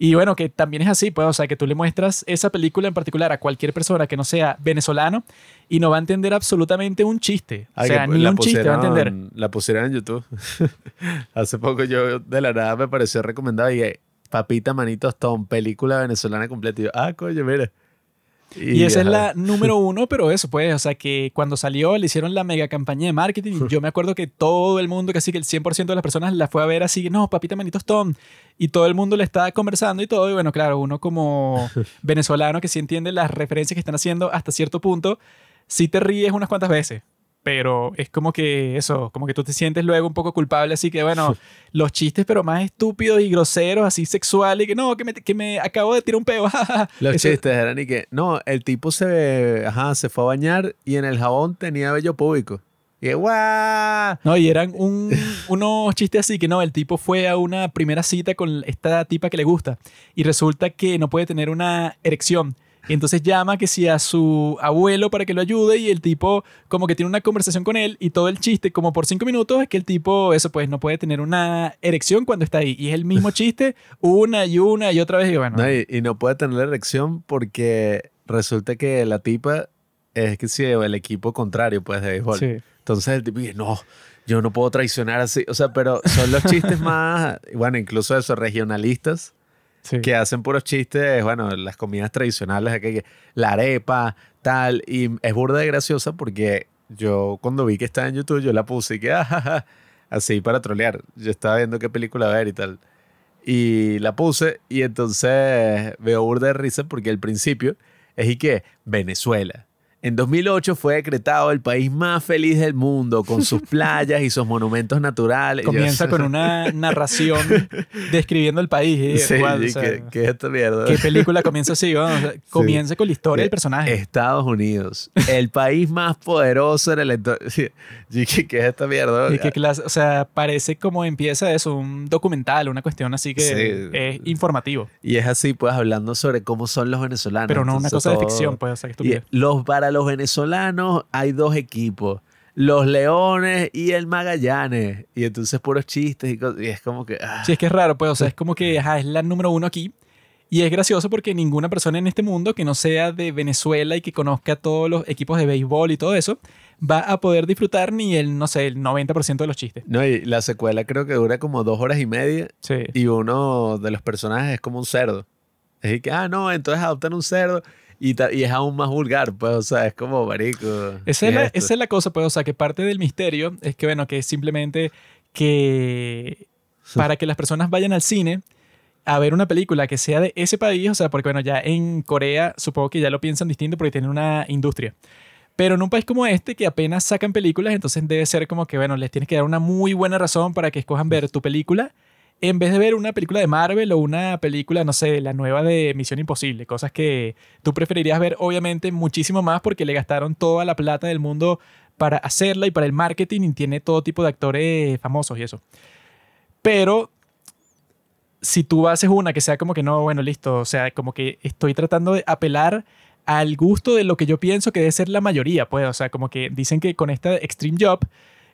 Y bueno, que también es así, pues, o sea, que tú le muestras esa película en particular a cualquier persona que no sea venezolano y no va a entender absolutamente un chiste. O sea, que ni un chiste va a entender. La pusieron en YouTube. (laughs) Hace poco yo de la nada me pareció recomendado y eh, Papita Manitos Tom, película venezolana completa. Y yo, ah, coño, mira. Y, esa es la número (laughs) uno, pero eso, pues, o sea, que cuando salió le hicieron la mega campaña de marketing. y (laughs) Yo me acuerdo que todo el mundo, casi que el 100% de las personas la fue a ver así, no, papita manitos Tom. Y todo el mundo le estaba conversando y todo. Y bueno, claro, uno como (laughs) venezolano que sí entiende las referencias que están haciendo hasta cierto punto, sí te ríes unas cuantas veces. Pero es como que eso, como que tú te sientes luego un poco culpable, así que bueno, (laughs) los chistes pero más estúpidos y groseros, así sexuales, y que no, que me, que me acabo de tirar un peo. (laughs) Los Eso- chistes eran y que, no, el tipo se, ajá, se fue a bañar y en el jabón tenía vello público. Y guau. No, y eran un- (laughs) unos chistes así que no, el tipo fue a una primera cita con esta tipa que le gusta y resulta que no puede tener una erección. Y entonces llama que si a su abuelo para que lo ayude y el tipo como que tiene una conversación con él y todo el chiste como por cinco minutos es que el tipo, eso pues, no puede tener una erección cuando está ahí. Y es el mismo (laughs) chiste una y una y otra vez y bueno. No, y, y no puede tener la erección porque resulta que la tipa es que sí, el equipo contrario, pues, de béisbol. sí. Entonces el tipo dice, no, yo no puedo traicionar así. O sea, pero son los chistes (laughs) más, bueno, incluso esos regionalistas sí. que hacen puros chistes, bueno, las comidas tradicionales, que la arepa, tal. Y es burda de graciosa porque yo cuando vi que estaba en YouTube, yo la puse y que, "Ah, ja, ja", así para trolear. Yo estaba viendo qué película ver y tal. Y la puse y entonces veo burda de risa porque al principio es y que Venezuela. En 2008 fue decretado el país más feliz del mundo con sus (laughs) playas y sus monumentos naturales. Comienza con una (laughs) narración describiendo el país. Sí, o sea, ¿qué, qué es esta mierda? ¿Qué película comienza así? vamos? O sea, comienza con la historia del personaje. Estados Unidos, el país más poderoso en el entorno. (laughs) ¿Qué, qué es esta mierda? Y qué clase, o sea, parece como empieza eso, un documental, una cuestión así que Sí. es informativo, Y es así, pues, hablando sobre cómo son los venezolanos. pero no una Entonces, cosa de todo- ficción, pues, o sea, que Y los, para los venezolanos hay dos equipos. Los Leones y el Magallanes. Y entonces puros chistes y, cosas, y es como que... ah, Sí, es que es raro, pues, o sea, es como que ajá, es la número uno aquí. Y es gracioso porque ninguna persona en este mundo que no sea de Venezuela y que conozca todos los equipos de béisbol y todo eso, va a poder disfrutar ni el, no sé, el 90% de los chistes. No, y la secuela creo que dura como dos horas y media. Sí. Y uno de los personajes es como un cerdo. Es que, ah, no, entonces adoptan un cerdo y, y es aún más vulgar, pues, o sea, es como marico. Esa ¿qué es, la, esa es la cosa, pues, o sea, que parte del misterio es que, bueno, que es simplemente que para que las personas vayan al cine a ver una película que sea de ese país, o sea, porque, bueno, ya en Corea supongo que ya lo piensan distinto porque tienen una industria. Pero en un país como este, que apenas sacan películas, entonces debe ser como que, bueno, les tienes que dar una muy buena razón para que escojan ver tu película en vez de ver una película de Marvel o una película, no sé, la nueva de Misión Imposible, cosas que tú preferirías ver obviamente muchísimo más porque le gastaron toda la plata del mundo para hacerla y para el marketing y tiene todo tipo de actores famosos y eso. Pero si tú haces una que sea como que no, bueno, listo, o sea, como que estoy tratando de apelar al gusto de lo que yo pienso que debe ser la mayoría, pues, o sea, como que dicen que con esta Extreme Job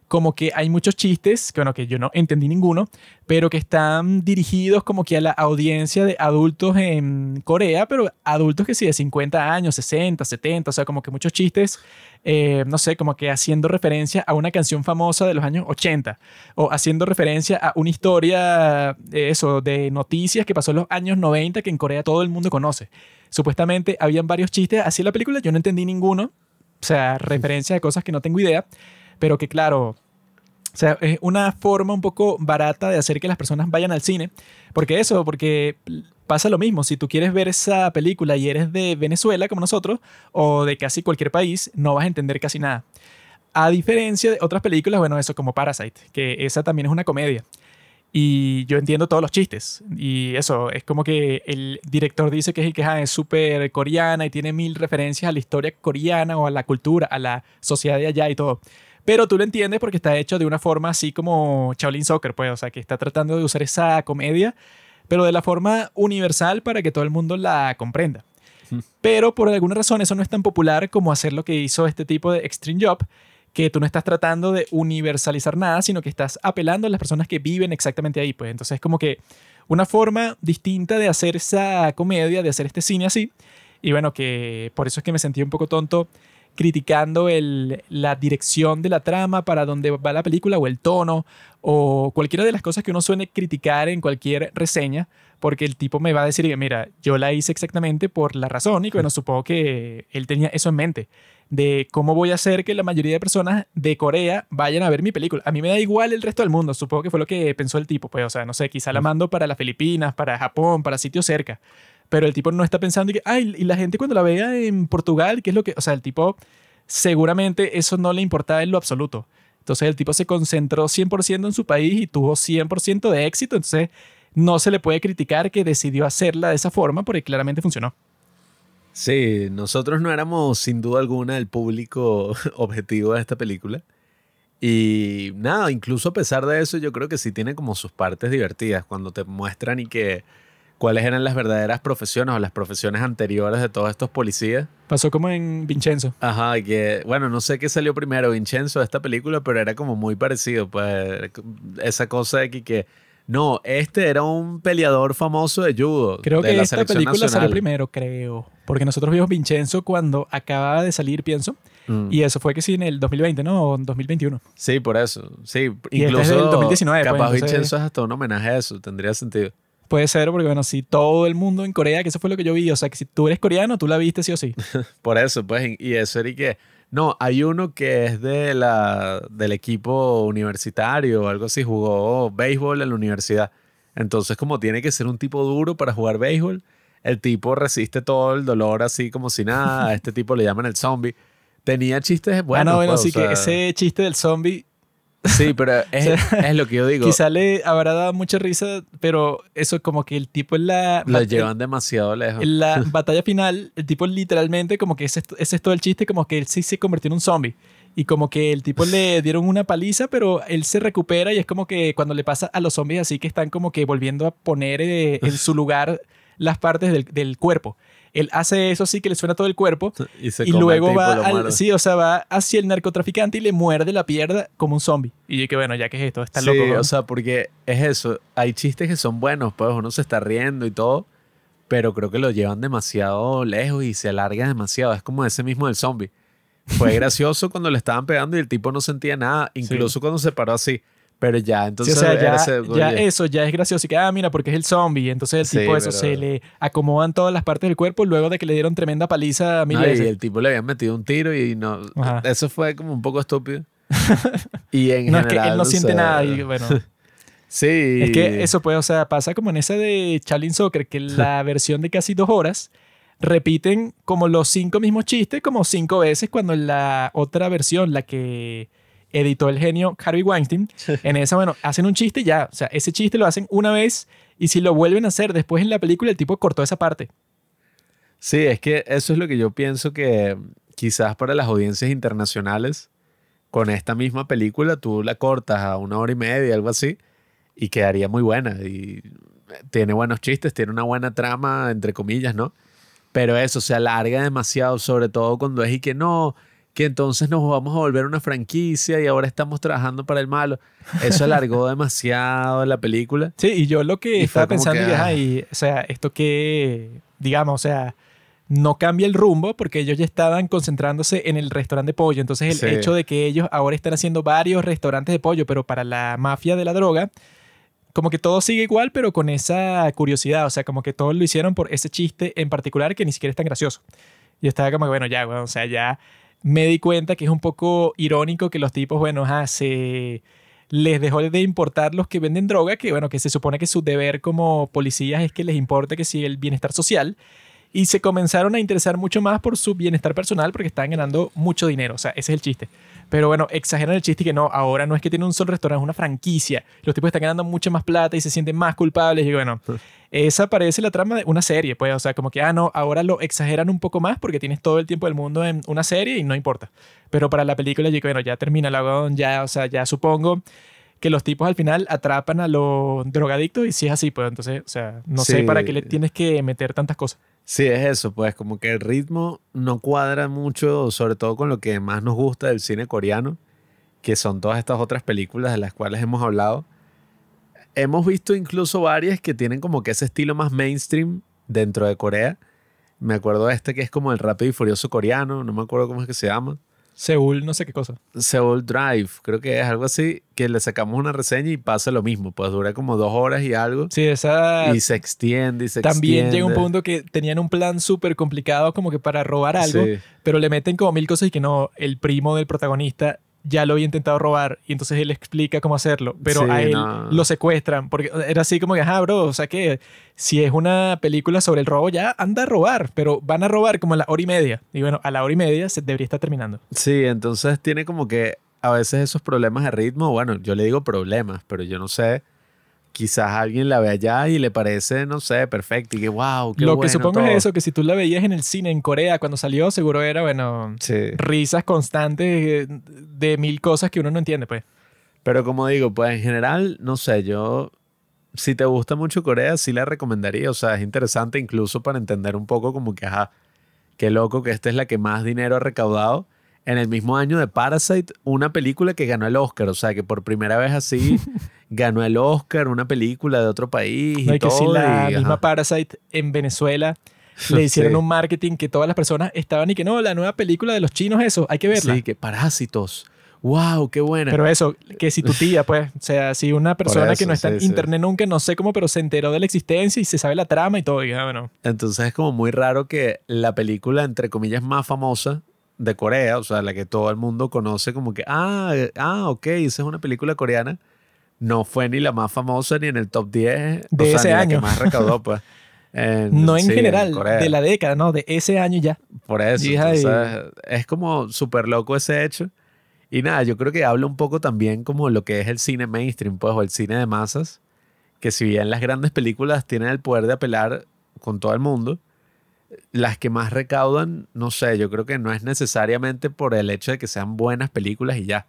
como que hay muchos chistes, que bueno, que yo no entendí ninguno, pero que están dirigidos como que a la audiencia de adultos en Corea, pero adultos que sí, de 50 años, 60, 70, o sea, como que muchos chistes, eh, no sé, como que haciendo referencia a una canción famosa de los años 80, o haciendo referencia a una historia, eh, eso, de noticias que pasó en los años 90 que en Corea todo el mundo conoce. Supuestamente habían varios chistes así en la película, yo no entendí ninguno, o sea, referencias a cosas que no tengo idea, pero que claro, o sea, es una forma un poco barata de hacer que las personas vayan al cine. Porque eso, porque pasa lo mismo. Si tú quieres ver esa película y eres de Venezuela como nosotros, o de casi cualquier país, no vas a entender casi nada. A diferencia de otras películas, bueno, eso como Parasite, que esa también es una comedia. Y yo entiendo todos los chistes. Y eso, es como que el director dice que, que ah, es súper coreana y tiene mil referencias a la historia coreana o a la cultura, a la sociedad de allá y todo. Pero tú lo entiendes porque está hecho de una forma así como Shaolin Soccer, pues, o sea, que está tratando de usar esa comedia, pero de la forma universal para que todo el mundo la comprenda. Pero por alguna razón eso no es tan popular como hacer lo que hizo este tipo de Extreme Job, que tú no estás tratando de universalizar nada, sino que estás apelando a las personas que viven exactamente ahí. Pues entonces es como que una forma distinta de hacer esa comedia, de hacer este cine así. Y bueno, que por eso es que me sentí un poco tonto criticando el, la dirección de la trama, para dónde va la película, o el tono, o cualquiera de las cosas que uno suele criticar en cualquier reseña, porque el tipo me va a decir, mira, yo la hice exactamente por la razón, y bueno, supongo que él tenía eso en mente de cómo voy a hacer que la mayoría de personas de Corea vayan a ver mi película. A mí me da igual el resto del mundo, supongo que fue lo que pensó el tipo, pues, o sea, no sé, quizá la mando para las Filipinas, para Japón, para sitios cerca, pero el tipo no está pensando que, ay, y la gente cuando la vea en Portugal, ¿qué es lo que, o sea, el tipo seguramente eso no le importaba en lo absoluto. Entonces el tipo se concentró 100% en su país y tuvo 100% de éxito, entonces no se le puede criticar que decidió hacerla de esa forma porque claramente funcionó. Sí, nosotros no éramos sin duda alguna el público (laughs) objetivo de esta película. Y nada, incluso a pesar de eso, yo creo que sí tiene como sus partes divertidas cuando te muestran y que cuáles eran las verdaderas profesiones o las profesiones anteriores de todos estos policías. Pasó como en Vincenzo. Ajá, que bueno, no sé qué salió primero, Vincenzo, de esta película, pero era como muy parecido, pues esa cosa de que, que no, este era un peleador famoso de judo. Creo de que la esta película salió nacional. primero, creo. Porque nosotros vimos Vincenzo cuando acababa de salir, pienso. Mm. Y eso fue que sí, en el 2020, ¿no? O en 2021. Sí, por eso. Sí, Y este incluso es del 2019, pues, capaz entonces- Vincenzo es hasta un homenaje a eso, tendría sentido. Puede ser porque, bueno, si todo el mundo en Corea, que eso fue lo que yo vi. O sea, que si tú eres coreano, tú la viste sí o sí. (laughs) Por eso, pues, y eso era y que... No, hay uno que es de la, del equipo universitario o algo así, jugó béisbol en la universidad. Entonces, como tiene que ser un tipo duro para jugar béisbol, el tipo resiste todo el dolor así como si nada. A este (laughs) tipo le llaman el zombie. Tenía chistes buenos. ah, no, bueno, pues, sí o sea, que ese chiste del zombie Sí, (laughs) pero es, es lo que yo digo. quizá le habrá dado mucha risa, pero eso como que el tipo en la... Lo llevan demasiado lejos. En la (laughs) batalla final, el tipo literalmente, como que ese, ese es todo el chiste, como que él sí se convirtió en un zombie. Y como que el tipo le (laughs) dieron una paliza, pero él se recupera y es como que cuando le pasa a los zombies así que están como que volviendo a poner eh, en su lugar las partes del, del cuerpo. Él hace eso así que le suena todo el cuerpo Y, se luego tipo, va al, sí, o sea, va hacia el narcotraficante y le muerde la pierna como un zombie. Y yo que bueno, ya que es esto, está Sí, loco. ¿no? o sea, porque es eso. Hay chistes que son buenos, pues uno se está riendo y todo, pero creo que lo llevan demasiado lejos y se alarga demasiado. Es como ese mismo del zombie. Fue (laughs) gracioso cuando le estaban pegando y el tipo no sentía nada, incluso cuando se paró así. Pero ya, Sí, entonces o sea, era ya, ese- ya oye, eso ya es gracioso. Y que, ah, mira, porque es el zombie. Entonces el Sí, tipo, eso pero- se le acomodan todas las partes del cuerpo luego de que le dieron tremenda paliza a no, y el tipo le habían metido un tiro y no. Ajá. Eso fue como un poco estúpido. (laughs) y en no, general. es que él no siente sea, nada. Y bueno, (laughs) Sí. es que eso pues, o sea, pasa como en esa de Charlie Soccer, que la (laughs) versión de casi dos horas repiten como los cinco mismos chistes como cinco veces cuando en la otra versión, la que editó el genio Harvey Weinstein, en esa, bueno, hacen un chiste y ya, o sea, ese chiste lo hacen una vez y si lo vuelven a hacer después en la película, el tipo cortó esa parte. Sí, es que eso es lo que yo pienso que quizás para las audiencias internacionales, con esta misma película, tú la cortas a una hora y media, algo así, y quedaría muy buena. Y tiene buenos chistes, tiene una buena trama, entre comillas, ¿no? Pero eso se alarga demasiado, sobre todo cuando es y que no, que entonces nos vamos a volver una franquicia y ahora estamos trabajando para el malo. Eso alargó (laughs) demasiado la película. Sí, y yo lo que Y estaba pensando, que, y, ah. ay, o sea, esto que, digamos, o sea, no cambia el rumbo porque ellos ya estaban concentrándose en el restaurante de pollo. Entonces, el Sí. hecho de que ellos ahora están haciendo varios restaurantes de pollo, pero para la mafia de la droga, como que todo sigue igual, pero con esa curiosidad. O sea, como que todos lo hicieron por ese chiste en particular que ni siquiera es tan gracioso. Yo estaba como que, bueno, ya, bueno, o sea, ya me di cuenta que es un poco irónico que los tipos, bueno, se les dejó de importar los que venden droga, que bueno, que se supone que su deber como policías es que les importe que sí el bienestar social, y se comenzaron a interesar mucho más por su bienestar personal porque estaban ganando mucho dinero, o sea, ese es el chiste. Pero bueno, exageran el chiste que no, ahora no es que tiene un solo restaurante, es una franquicia. Los tipos están ganando mucha más plata y se sienten más culpables. Y bueno, esa parece la trama de una serie, pues. O sea, como que, ah, no, ahora lo exageran un poco más porque tienes todo el tiempo del mundo en una serie y no importa. Pero para la película, yo digo, bueno, ya termina el ya, o sea, ya supongo que los tipos al final atrapan a los drogadictos y si es así, pues entonces, o sea, no sé para qué le tienes que meter tantas cosas. Sí, es eso, pues como que el ritmo no cuadra mucho, sobre todo con lo que más nos gusta del cine coreano, que son todas estas otras películas de las cuales hemos hablado. Hemos visto incluso varias que tienen como que ese estilo más mainstream dentro de Corea. Me acuerdo de este que es como el rápido y furioso coreano, no me acuerdo cómo es que se llama. Seúl, no sé qué cosa. Seúl Drive, creo que es algo así, que le sacamos una reseña y pasa lo mismo, pues dura como dos horas y algo. Sí, esa... Y se extiende y se También llega un punto que tenían un plan súper complicado como que para robar algo, pero le meten como mil cosas y que no, el primo del protagonista ya lo había intentado robar y entonces él explica cómo hacerlo, pero a él lo secuestran, porque era así como que, ajá, bro, o sea que si es una película sobre el robo, ya anda a robar, pero van a robar como a la hora y media. Y bueno, a la hora y media se debería estar terminando. Sí, entonces tiene como que a veces esos problemas de ritmo, bueno, yo le digo problemas, pero yo no sé quizás alguien la ve allá y le parece, no sé, perfecto y que wow, qué Lo que supongo es eso, que si tú la veías en el cine en Corea cuando salió, seguro era, bueno, risas constantes de mil cosas que uno no entiende, pues. Pero como digo, pues en general, no sé, yo, si te gusta mucho Corea, sí la recomendaría, o sea, es interesante incluso para entender un poco como que, ajá, qué loco que esta es la que más dinero ha recaudado en el mismo año de Parasite, una película que ganó el Oscar. O sea, que por primera vez así (laughs) ganó el Oscar, una película de otro país. y, que todo, la misma Parasite en Venezuela (laughs) le hicieron un marketing que todas las personas estaban y que no, la nueva película de los chinos, eso, hay que verla. Sí, que Parásitos. ¡Wow! ¡Qué buena! Pero eso, que si tu (laughs) tía, pues, o sea, si una persona que no está en internet nunca, no sé cómo, pero se enteró de la existencia y se sabe la trama y todo, y, bueno. Entonces es como muy raro que la película, entre comillas, más famosa de Corea, o sea, la que todo el mundo conoce como que, ah, ah, ok, esa es una película coreana, no fue ni la más famosa ni en el top 10 de ese año. la que más recaudó, (laughs) pues. no en general, de la década, no, de ese año ya. Por eso, es como súper loco ese hecho. Y nada, yo creo que habla un poco también como lo que es el cine mainstream, pues, o el cine de masas, que si bien las grandes películas tienen el poder de apelar con todo el mundo, las que más recaudan, no sé, yo creo que no es necesariamente por el hecho de que sean buenas películas y ya.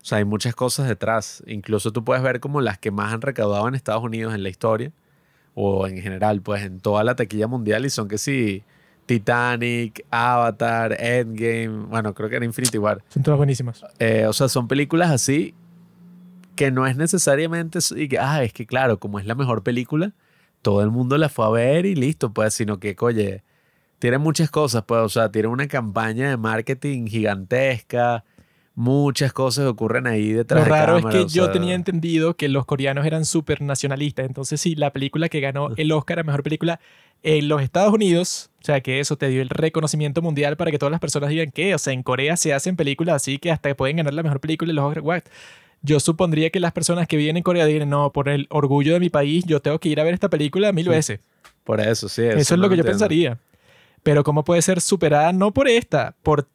O sea, hay muchas cosas detrás. Incluso tú puedes ver como las que más han recaudado en Estados Unidos en la historia, o en general, pues en toda la taquilla mundial, y son que sí, Titanic, Avatar, Endgame, bueno, creo que era Infinity War. Son todas buenísimas. Eh, o sea, son películas así que no es necesariamente, y que, ah, es que claro, como es la mejor película, todo el mundo la fue a ver y listo, pues, sino que, oye, tiene muchas cosas, pues, o sea, tiene una campaña de marketing gigantesca, muchas cosas ocurren ahí detrás. Lo raro es que yo tenía entendido que los coreanos eran súper nacionalistas, entonces sí, la película que ganó (laughs) el Oscar a Mejor Película en los Estados Unidos, o sea, que eso te dio el reconocimiento mundial para que todas las personas digan que, o sea, en Corea se hacen películas así que hasta pueden ganar la Mejor Película y los Oscar. Yo supondría que las personas que viven en Corea digan, no, por el orgullo de mi país, yo tengo que ir a ver esta película mil veces. Por eso, sí. Eso, es lo que yo pensaría. Pero ¿cómo puede ser superada no por esta, por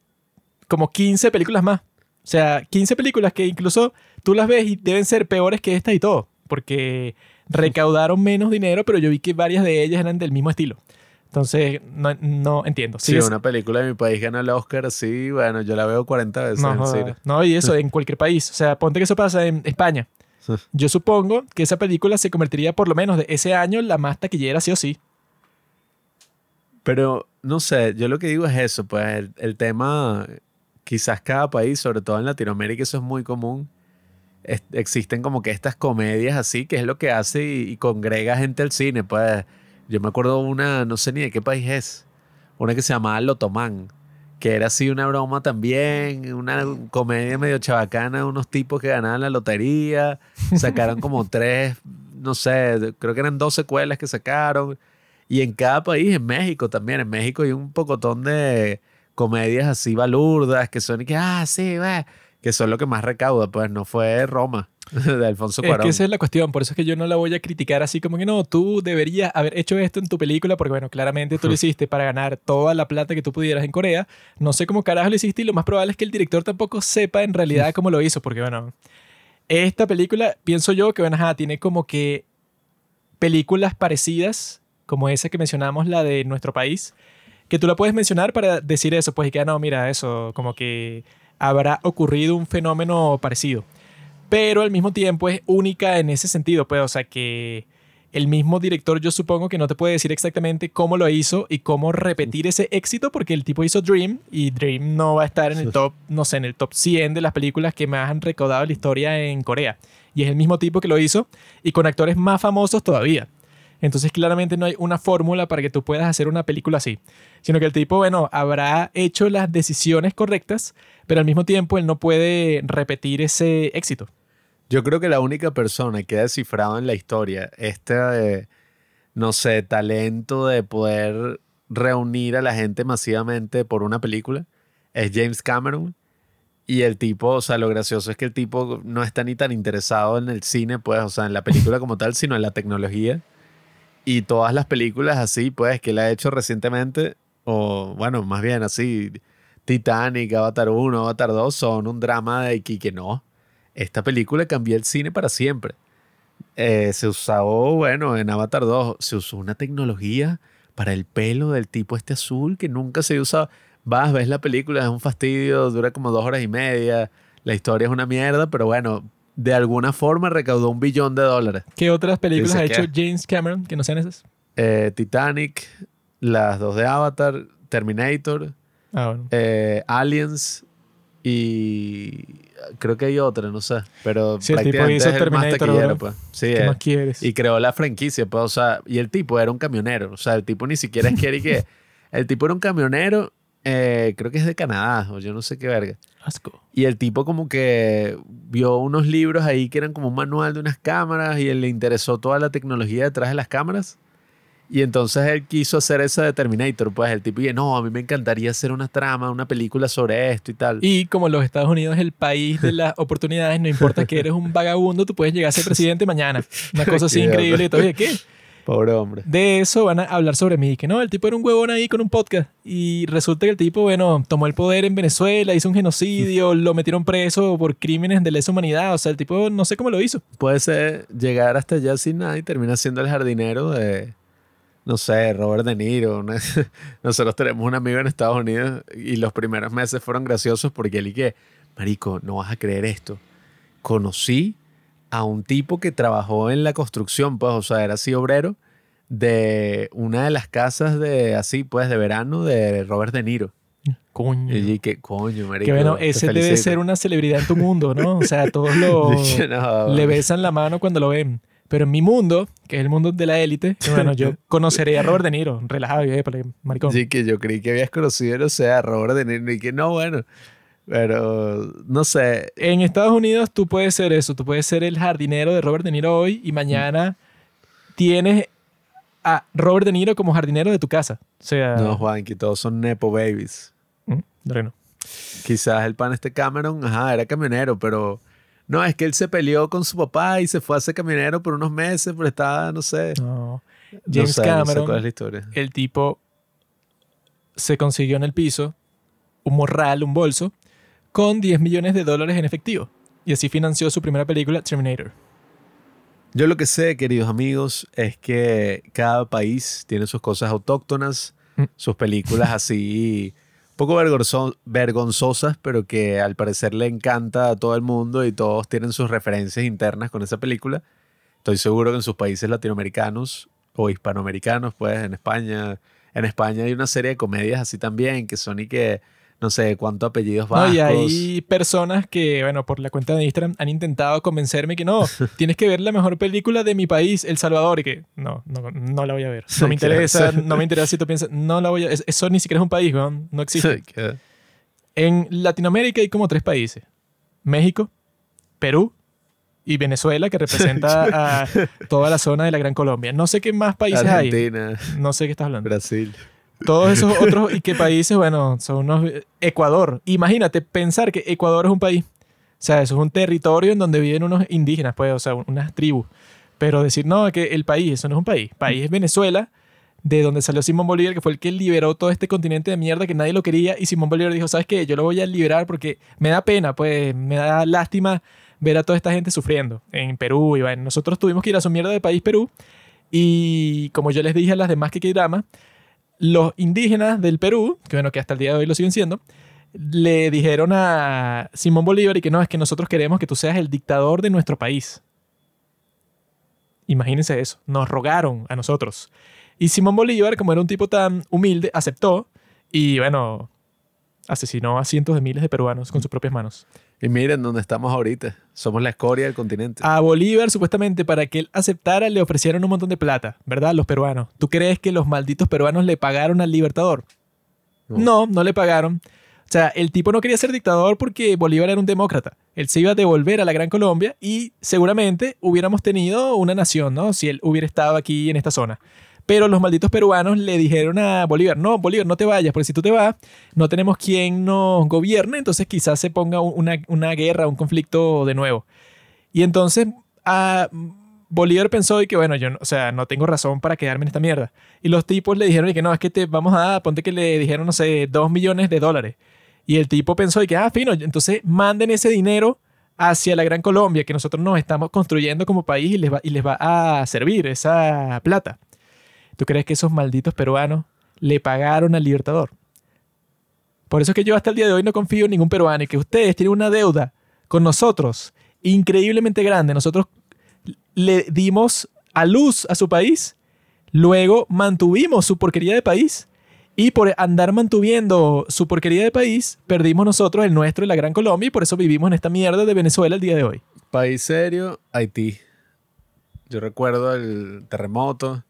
como 15 películas más? O sea, 15 películas que incluso tú las ves y deben ser peores que esta y todo, porque recaudaron menos dinero, pero yo vi que varias de ellas eran del mismo estilo. Entonces, no, no entiendo. Sí, una película de mi país gana el Oscar, sí, bueno, yo la veo 40 veces no, en No, y eso en cualquier país. O sea, ponte que eso pasa en España. Yo supongo que esa película se convertiría por lo menos de ese año la más taquillera, sí o sí. Pero no sé, yo lo que digo es eso, pues el, tema, quizás cada país, sobre todo en Latinoamérica, eso es muy común. existen como que estas comedias así, que es lo que hace y, congrega gente al cine. Pues yo me acuerdo una, no sé ni de qué país es, una que se llamaba Lotomán, que era así una broma también, una comedia medio chabacana, unos tipos que ganaban la lotería, sacaron como (laughs) tres, no sé, creo que eran dos secuelas que sacaron y en cada país, en México también, en México hay un pocotón de comedias así balurdas que son y que, ah, sí, ve, que son lo que más recauda, pues no fue Roma. (laughs) de Alfonso Es Cuarón. que esa es la cuestión, por eso es que yo no la voy a criticar así como que no, tú deberías haber hecho esto en tu película porque bueno, claramente tú lo (laughs) hiciste para ganar toda la plata que tú pudieras en Corea. No sé cómo carajo lo hiciste y lo más probable es que el director tampoco sepa en realidad cómo lo hizo porque bueno, esta película pienso yo que bueno, ajá, tiene como que películas parecidas como esa que mencionamos, la de nuestro país, que tú la puedes mencionar para decir eso, pues y que ah, no, mira, eso, como que habrá ocurrido un fenómeno parecido pero al mismo tiempo es única en ese sentido, pues, o sea que el mismo director yo supongo que no te puede decir exactamente cómo lo hizo y cómo repetir ese éxito porque el tipo hizo Dream y Dream no va a estar en el top, no sé, en el top 100 de las películas que más han recaudado la historia en Corea. Y es el mismo tipo que lo hizo y con actores más famosos todavía. Entonces claramente no hay una fórmula para que tú puedas hacer una película así, sino que el tipo, bueno, habrá hecho las decisiones correctas, pero al mismo tiempo él no puede repetir ese éxito. Yo creo que la única persona que ha descifrado en la historia este, eh, no sé, talento de poder reunir a la gente masivamente por una película es James Cameron. Y el tipo, o sea, lo gracioso es que el tipo no está ni tan interesado en el cine, pues, o sea, en la película como tal, sino en la tecnología. Y todas las películas así, pues, que él ha hecho recientemente, o bueno, más bien así, Titanic, Avatar 1, Avatar 2, son un drama de que, que no. Esta película cambió el cine para siempre. Eh, se usó, bueno, en Avatar 2, se usó una tecnología para el pelo del tipo este azul que nunca se usaba. Vas, ves la película, es un fastidio, dura como dos horas y media, la historia es una mierda, pero bueno, de alguna forma recaudó un billón de dólares. ¿Qué otras películas Dice ha hecho que- James Cameron que no sean esas? Eh, Titanic, las dos de Avatar, Terminator, Ah, bueno. eh, Aliens y creo que hay otra, no sé, pero Sí, el tipo hizo es el más bro. pues. Sí, ¿Qué eh, más quieres? y creó la franquicia, pues, o sea, y el tipo era un camionero, o sea, el tipo ni siquiera (laughs) es que el tipo era un camionero, eh, creo que es de Canadá, o yo no sé qué verga. Asco. Y el tipo como que vio unos libros ahí que eran como un manual de unas cámaras y él le interesó toda la tecnología detrás de las cámaras. Y entonces él quiso hacer esa de Terminator, pues el tipo y no, a mí me encantaría hacer una trama, una película sobre esto y tal. Y como los Estados Unidos es el país de (laughs) las oportunidades, no importa que eres un vagabundo, tú puedes llegar a ser (laughs) presidente mañana. Una (laughs) cosa así increíble. Y todo, ¿qué? Pobre hombre. De eso van a hablar sobre mí. Que no, el tipo era un huevón ahí con un podcast. Y resulta que el tipo, bueno, tomó el poder en Venezuela, hizo un genocidio, (laughs) lo metieron preso por crímenes de lesa humanidad. O sea, el tipo no sé cómo lo hizo. Puede ser llegar hasta allá sin nada y termina siendo el jardinero de, no sé, Robert De Niro. ¿no? (laughs) Nosotros tenemos un amigo en Estados Unidos y los primeros meses fueron graciosos porque él y que, marico, no vas a creer esto. Conocí a un tipo que trabajó en la construcción, pues, o sea, era así obrero de una de las casas de, así, pues, de verano de Robert De Niro. Coño. Y que coño, marico. Que bueno, ese debe felicito". ser una celebridad en tu mundo, ¿no? O sea, todos (laughs) lo, "No, le besan la mano cuando lo ven. Pero en mi mundo, que es el mundo de la élite, bueno, yo (laughs) conoceré a Robert De Niro, relajado y épale, maricón. Sí, que yo creí que habías conocido, no sé, a Robert De Niro y que no, bueno, pero no sé, En Estados Unidos tú puedes ser eso, tú puedes ser el jardinero de Robert De Niro hoy y mañana tienes a Robert De Niro como jardinero de tu casa. O sea, no, Juan, que todos son Nepo Babies. Mm, bueno. Quizás el pan este Cameron, ajá, era camionero, pero no, es que él se peleó con su papá y se fue a ser camionero por unos meses, pero estaba, no sé. No. no James sé, no sé Cameron, cuál es la historia. el tipo se consiguió en el piso un morral, un bolso, con 10 millones de dólares en efectivo. Y así financió su primera película, Terminator. Yo lo que sé, queridos amigos, es que cada país tiene sus cosas autóctonas, Mm. sus películas así, poco vergonzo- vergonzosas, pero que al parecer le encanta a todo el mundo y todos tienen sus referencias internas con esa película. Estoy seguro que en sus países latinoamericanos o hispanoamericanos, pues en España, en España hay una serie de comedias así también que son y que no sé cuántos apellidos No, vascos. y hay personas que, bueno, por la cuenta de Instagram han intentado convencerme que no, (laughs) tienes que ver la mejor película de mi país, El Salvador, y que no, no, no la voy a ver. (laughs) No me interesa, (laughs) no me interesa si tú piensas, no la voy a es- Eso ni siquiera es un país, weón, no existe. En Latinoamérica hay como tres países. México, Perú y Venezuela, que representa a toda la zona de la Gran Colombia. No sé qué más países hay. Argentina, No sé qué estás hablando. Brasil. Todos esos otros y qué países, bueno, son unos... Ecuador. Imagínate pensar que Ecuador es un país. sea, eso es un territorio en donde viven unos indígenas, pues, o sea, unas tribus. Pero decir, no, que el país, eso no es un país. País es Venezuela, de donde salió Simón Bolívar, que fue el que liberó todo este continente de mierda que nadie lo quería. Y Simón Bolívar dijo, ¿sabes qué? Yo lo voy a liberar porque me da pena, pues, me da lástima ver a toda esta gente sufriendo en Perú. Y bueno, nosotros tuvimos que ir a su mierda de país, Perú. Y como yo les dije a las demás que drama, los indígenas del Perú, que bueno, que hasta el día de hoy lo siguen siendo, le dijeron a Simón Bolívar y que no, es que nosotros queremos que tú seas el dictador de nuestro país. Imagínense eso, nos rogaron a nosotros. Y Simón Bolívar, como era un tipo tan humilde, aceptó y bueno, asesinó a cientos de miles de peruanos con sus propias manos. Y miren dónde estamos ahorita. Somos la escoria del continente. A Bolívar, supuestamente, para que él aceptara, le ofrecieron un montón de plata, ¿verdad? Los peruanos. ¿Tú crees que los malditos peruanos le pagaron al Libertador? No, no, no le pagaron. O sea, el tipo no quería ser dictador porque Bolívar era un demócrata. Él se iba a devolver a la Gran Colombia y seguramente hubiéramos tenido una nación, ¿no? Si él hubiera estado aquí en esta zona. Pero los malditos peruanos le dijeron a Bolívar, no, Bolívar, no te vayas, porque si tú te vas, no tenemos quien nos gobierne, entonces quizás se ponga una, una guerra, un conflicto de nuevo. Y entonces Bolívar pensó y que, bueno, yo, o sea, no tengo razón para quedarme en esta mierda. Y los tipos le dijeron y que no, es que te vamos a, ponte que le dijeron, no sé, dos millones de dólares. Y el tipo pensó y que, ah, fino, entonces manden ese dinero hacia la Gran Colombia que nosotros nos estamos construyendo como país y les va, y les va a servir esa plata. ¿Tú crees que esos malditos peruanos le pagaron al Libertador? Por eso es que yo hasta el día de hoy no confío en ningún peruano y que ustedes tienen una deuda con nosotros increíblemente grande. Nosotros le dimos a luz a su país, luego mantuvimos su porquería de país y por andar mantuviendo su porquería de país, perdimos nosotros el nuestro y la Gran Colombia y por eso vivimos en esta mierda de Venezuela el día de hoy. País serio, Haití. Yo recuerdo el terremoto,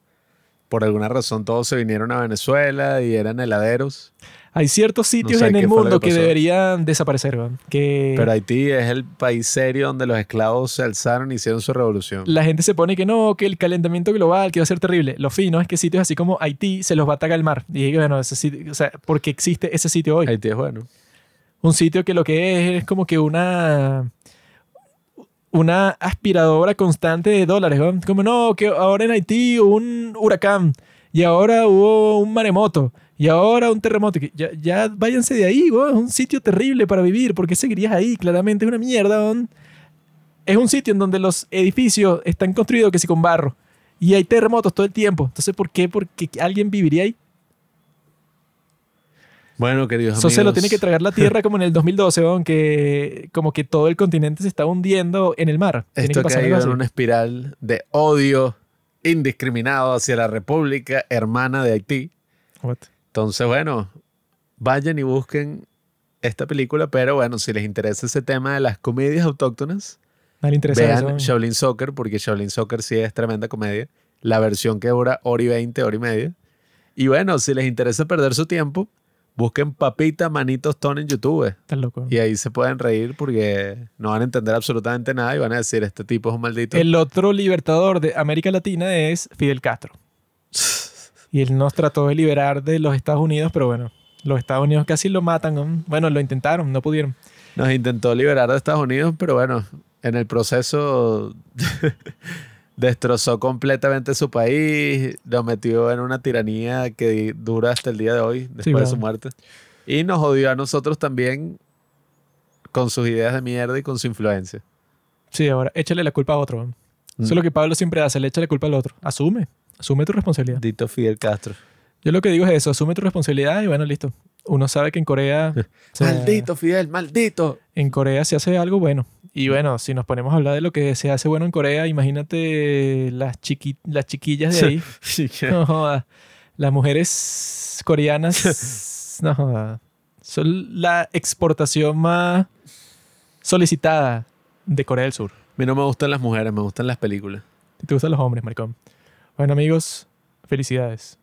por alguna razón todos se vinieron a Venezuela y eran heladeros. Hay ciertos sitios en el mundo que, deberían desaparecer, Que... Pero Haití es el país serio donde los esclavos se alzaron y hicieron su revolución. La gente se pone que no, que el calentamiento global, que va a ser terrible. Lo fino es que sitios así como Haití se los va a atacar el mar. Y bueno, ese sitio, o sea, porque existe ese sitio hoy. Haití es bueno. Un sitio que lo que es es como que una una aspiradora constante de dólares. Como no, que ahora en Haití hubo un huracán y ahora hubo un maremoto y ahora un terremoto. Ya, ya váyanse de ahí, es un sitio terrible para vivir. ¿Por qué seguirías ahí? Claramente es una mierda. Es un sitio en donde los edificios están construidos que sí con barro y hay terremotos todo el tiempo. Entonces, ¿por qué? Porque alguien viviría ahí. Bueno, queridos Eso se lo tiene que tragar la (laughs) Tierra como en el 2012, aunque como que todo el continente se está hundiendo en el mar. Esto que ha en una espiral de odio indiscriminado hacia la República Hermana de Haití. Entonces, bueno, vayan y busquen esta película, pero bueno, si les interesa ese tema de las comedias autóctonas, vean Shaolin Soccer, porque Shaolin Soccer sí es tremenda comedia. La versión que dura hora y veinte, hora y media. Y bueno, si les interesa perder su tiempo, Busquen Papita Manitos Tone en YouTube. Estás loco. Y ahí se pueden reír porque no van a entender absolutamente nada y van a decir, este tipo es un maldito. El otro libertador de América Latina es Fidel Castro. (laughs) y él nos trató de liberar de los Estados Unidos, pero bueno, los Estados Unidos casi lo matan. Bueno, lo intentaron, no pudieron. Nos intentó liberar de Estados Unidos, pero bueno, en el proceso (laughs) destrozó completamente su país, lo metió en una tiranía que dura hasta el día de hoy, después de su muerte. Y nos odió a nosotros también con sus ideas de mierda y con su influencia. Sí, ahora échale la culpa a otro. Eso es lo mm. que Pablo siempre hace, le echa la culpa al otro. Asume, asume tu responsabilidad. Dito Fidel Castro. Yo lo que digo es eso, asume tu responsabilidad y bueno, listo. Uno sabe que en Corea... (laughs) maldito Fidel, maldito. En Corea se hace algo bueno. Y bueno, si nos ponemos a hablar de lo que se hace bueno en Corea, imagínate las, chiqui las chiquillas de ahí. (laughs) Las mujeres coreanas (laughs) no, son la exportación más solicitada de Corea del Sur. A mí no me gustan las mujeres, me gustan las películas. ¿Te gustan los hombres, maricón? Bueno, amigos, felicidades.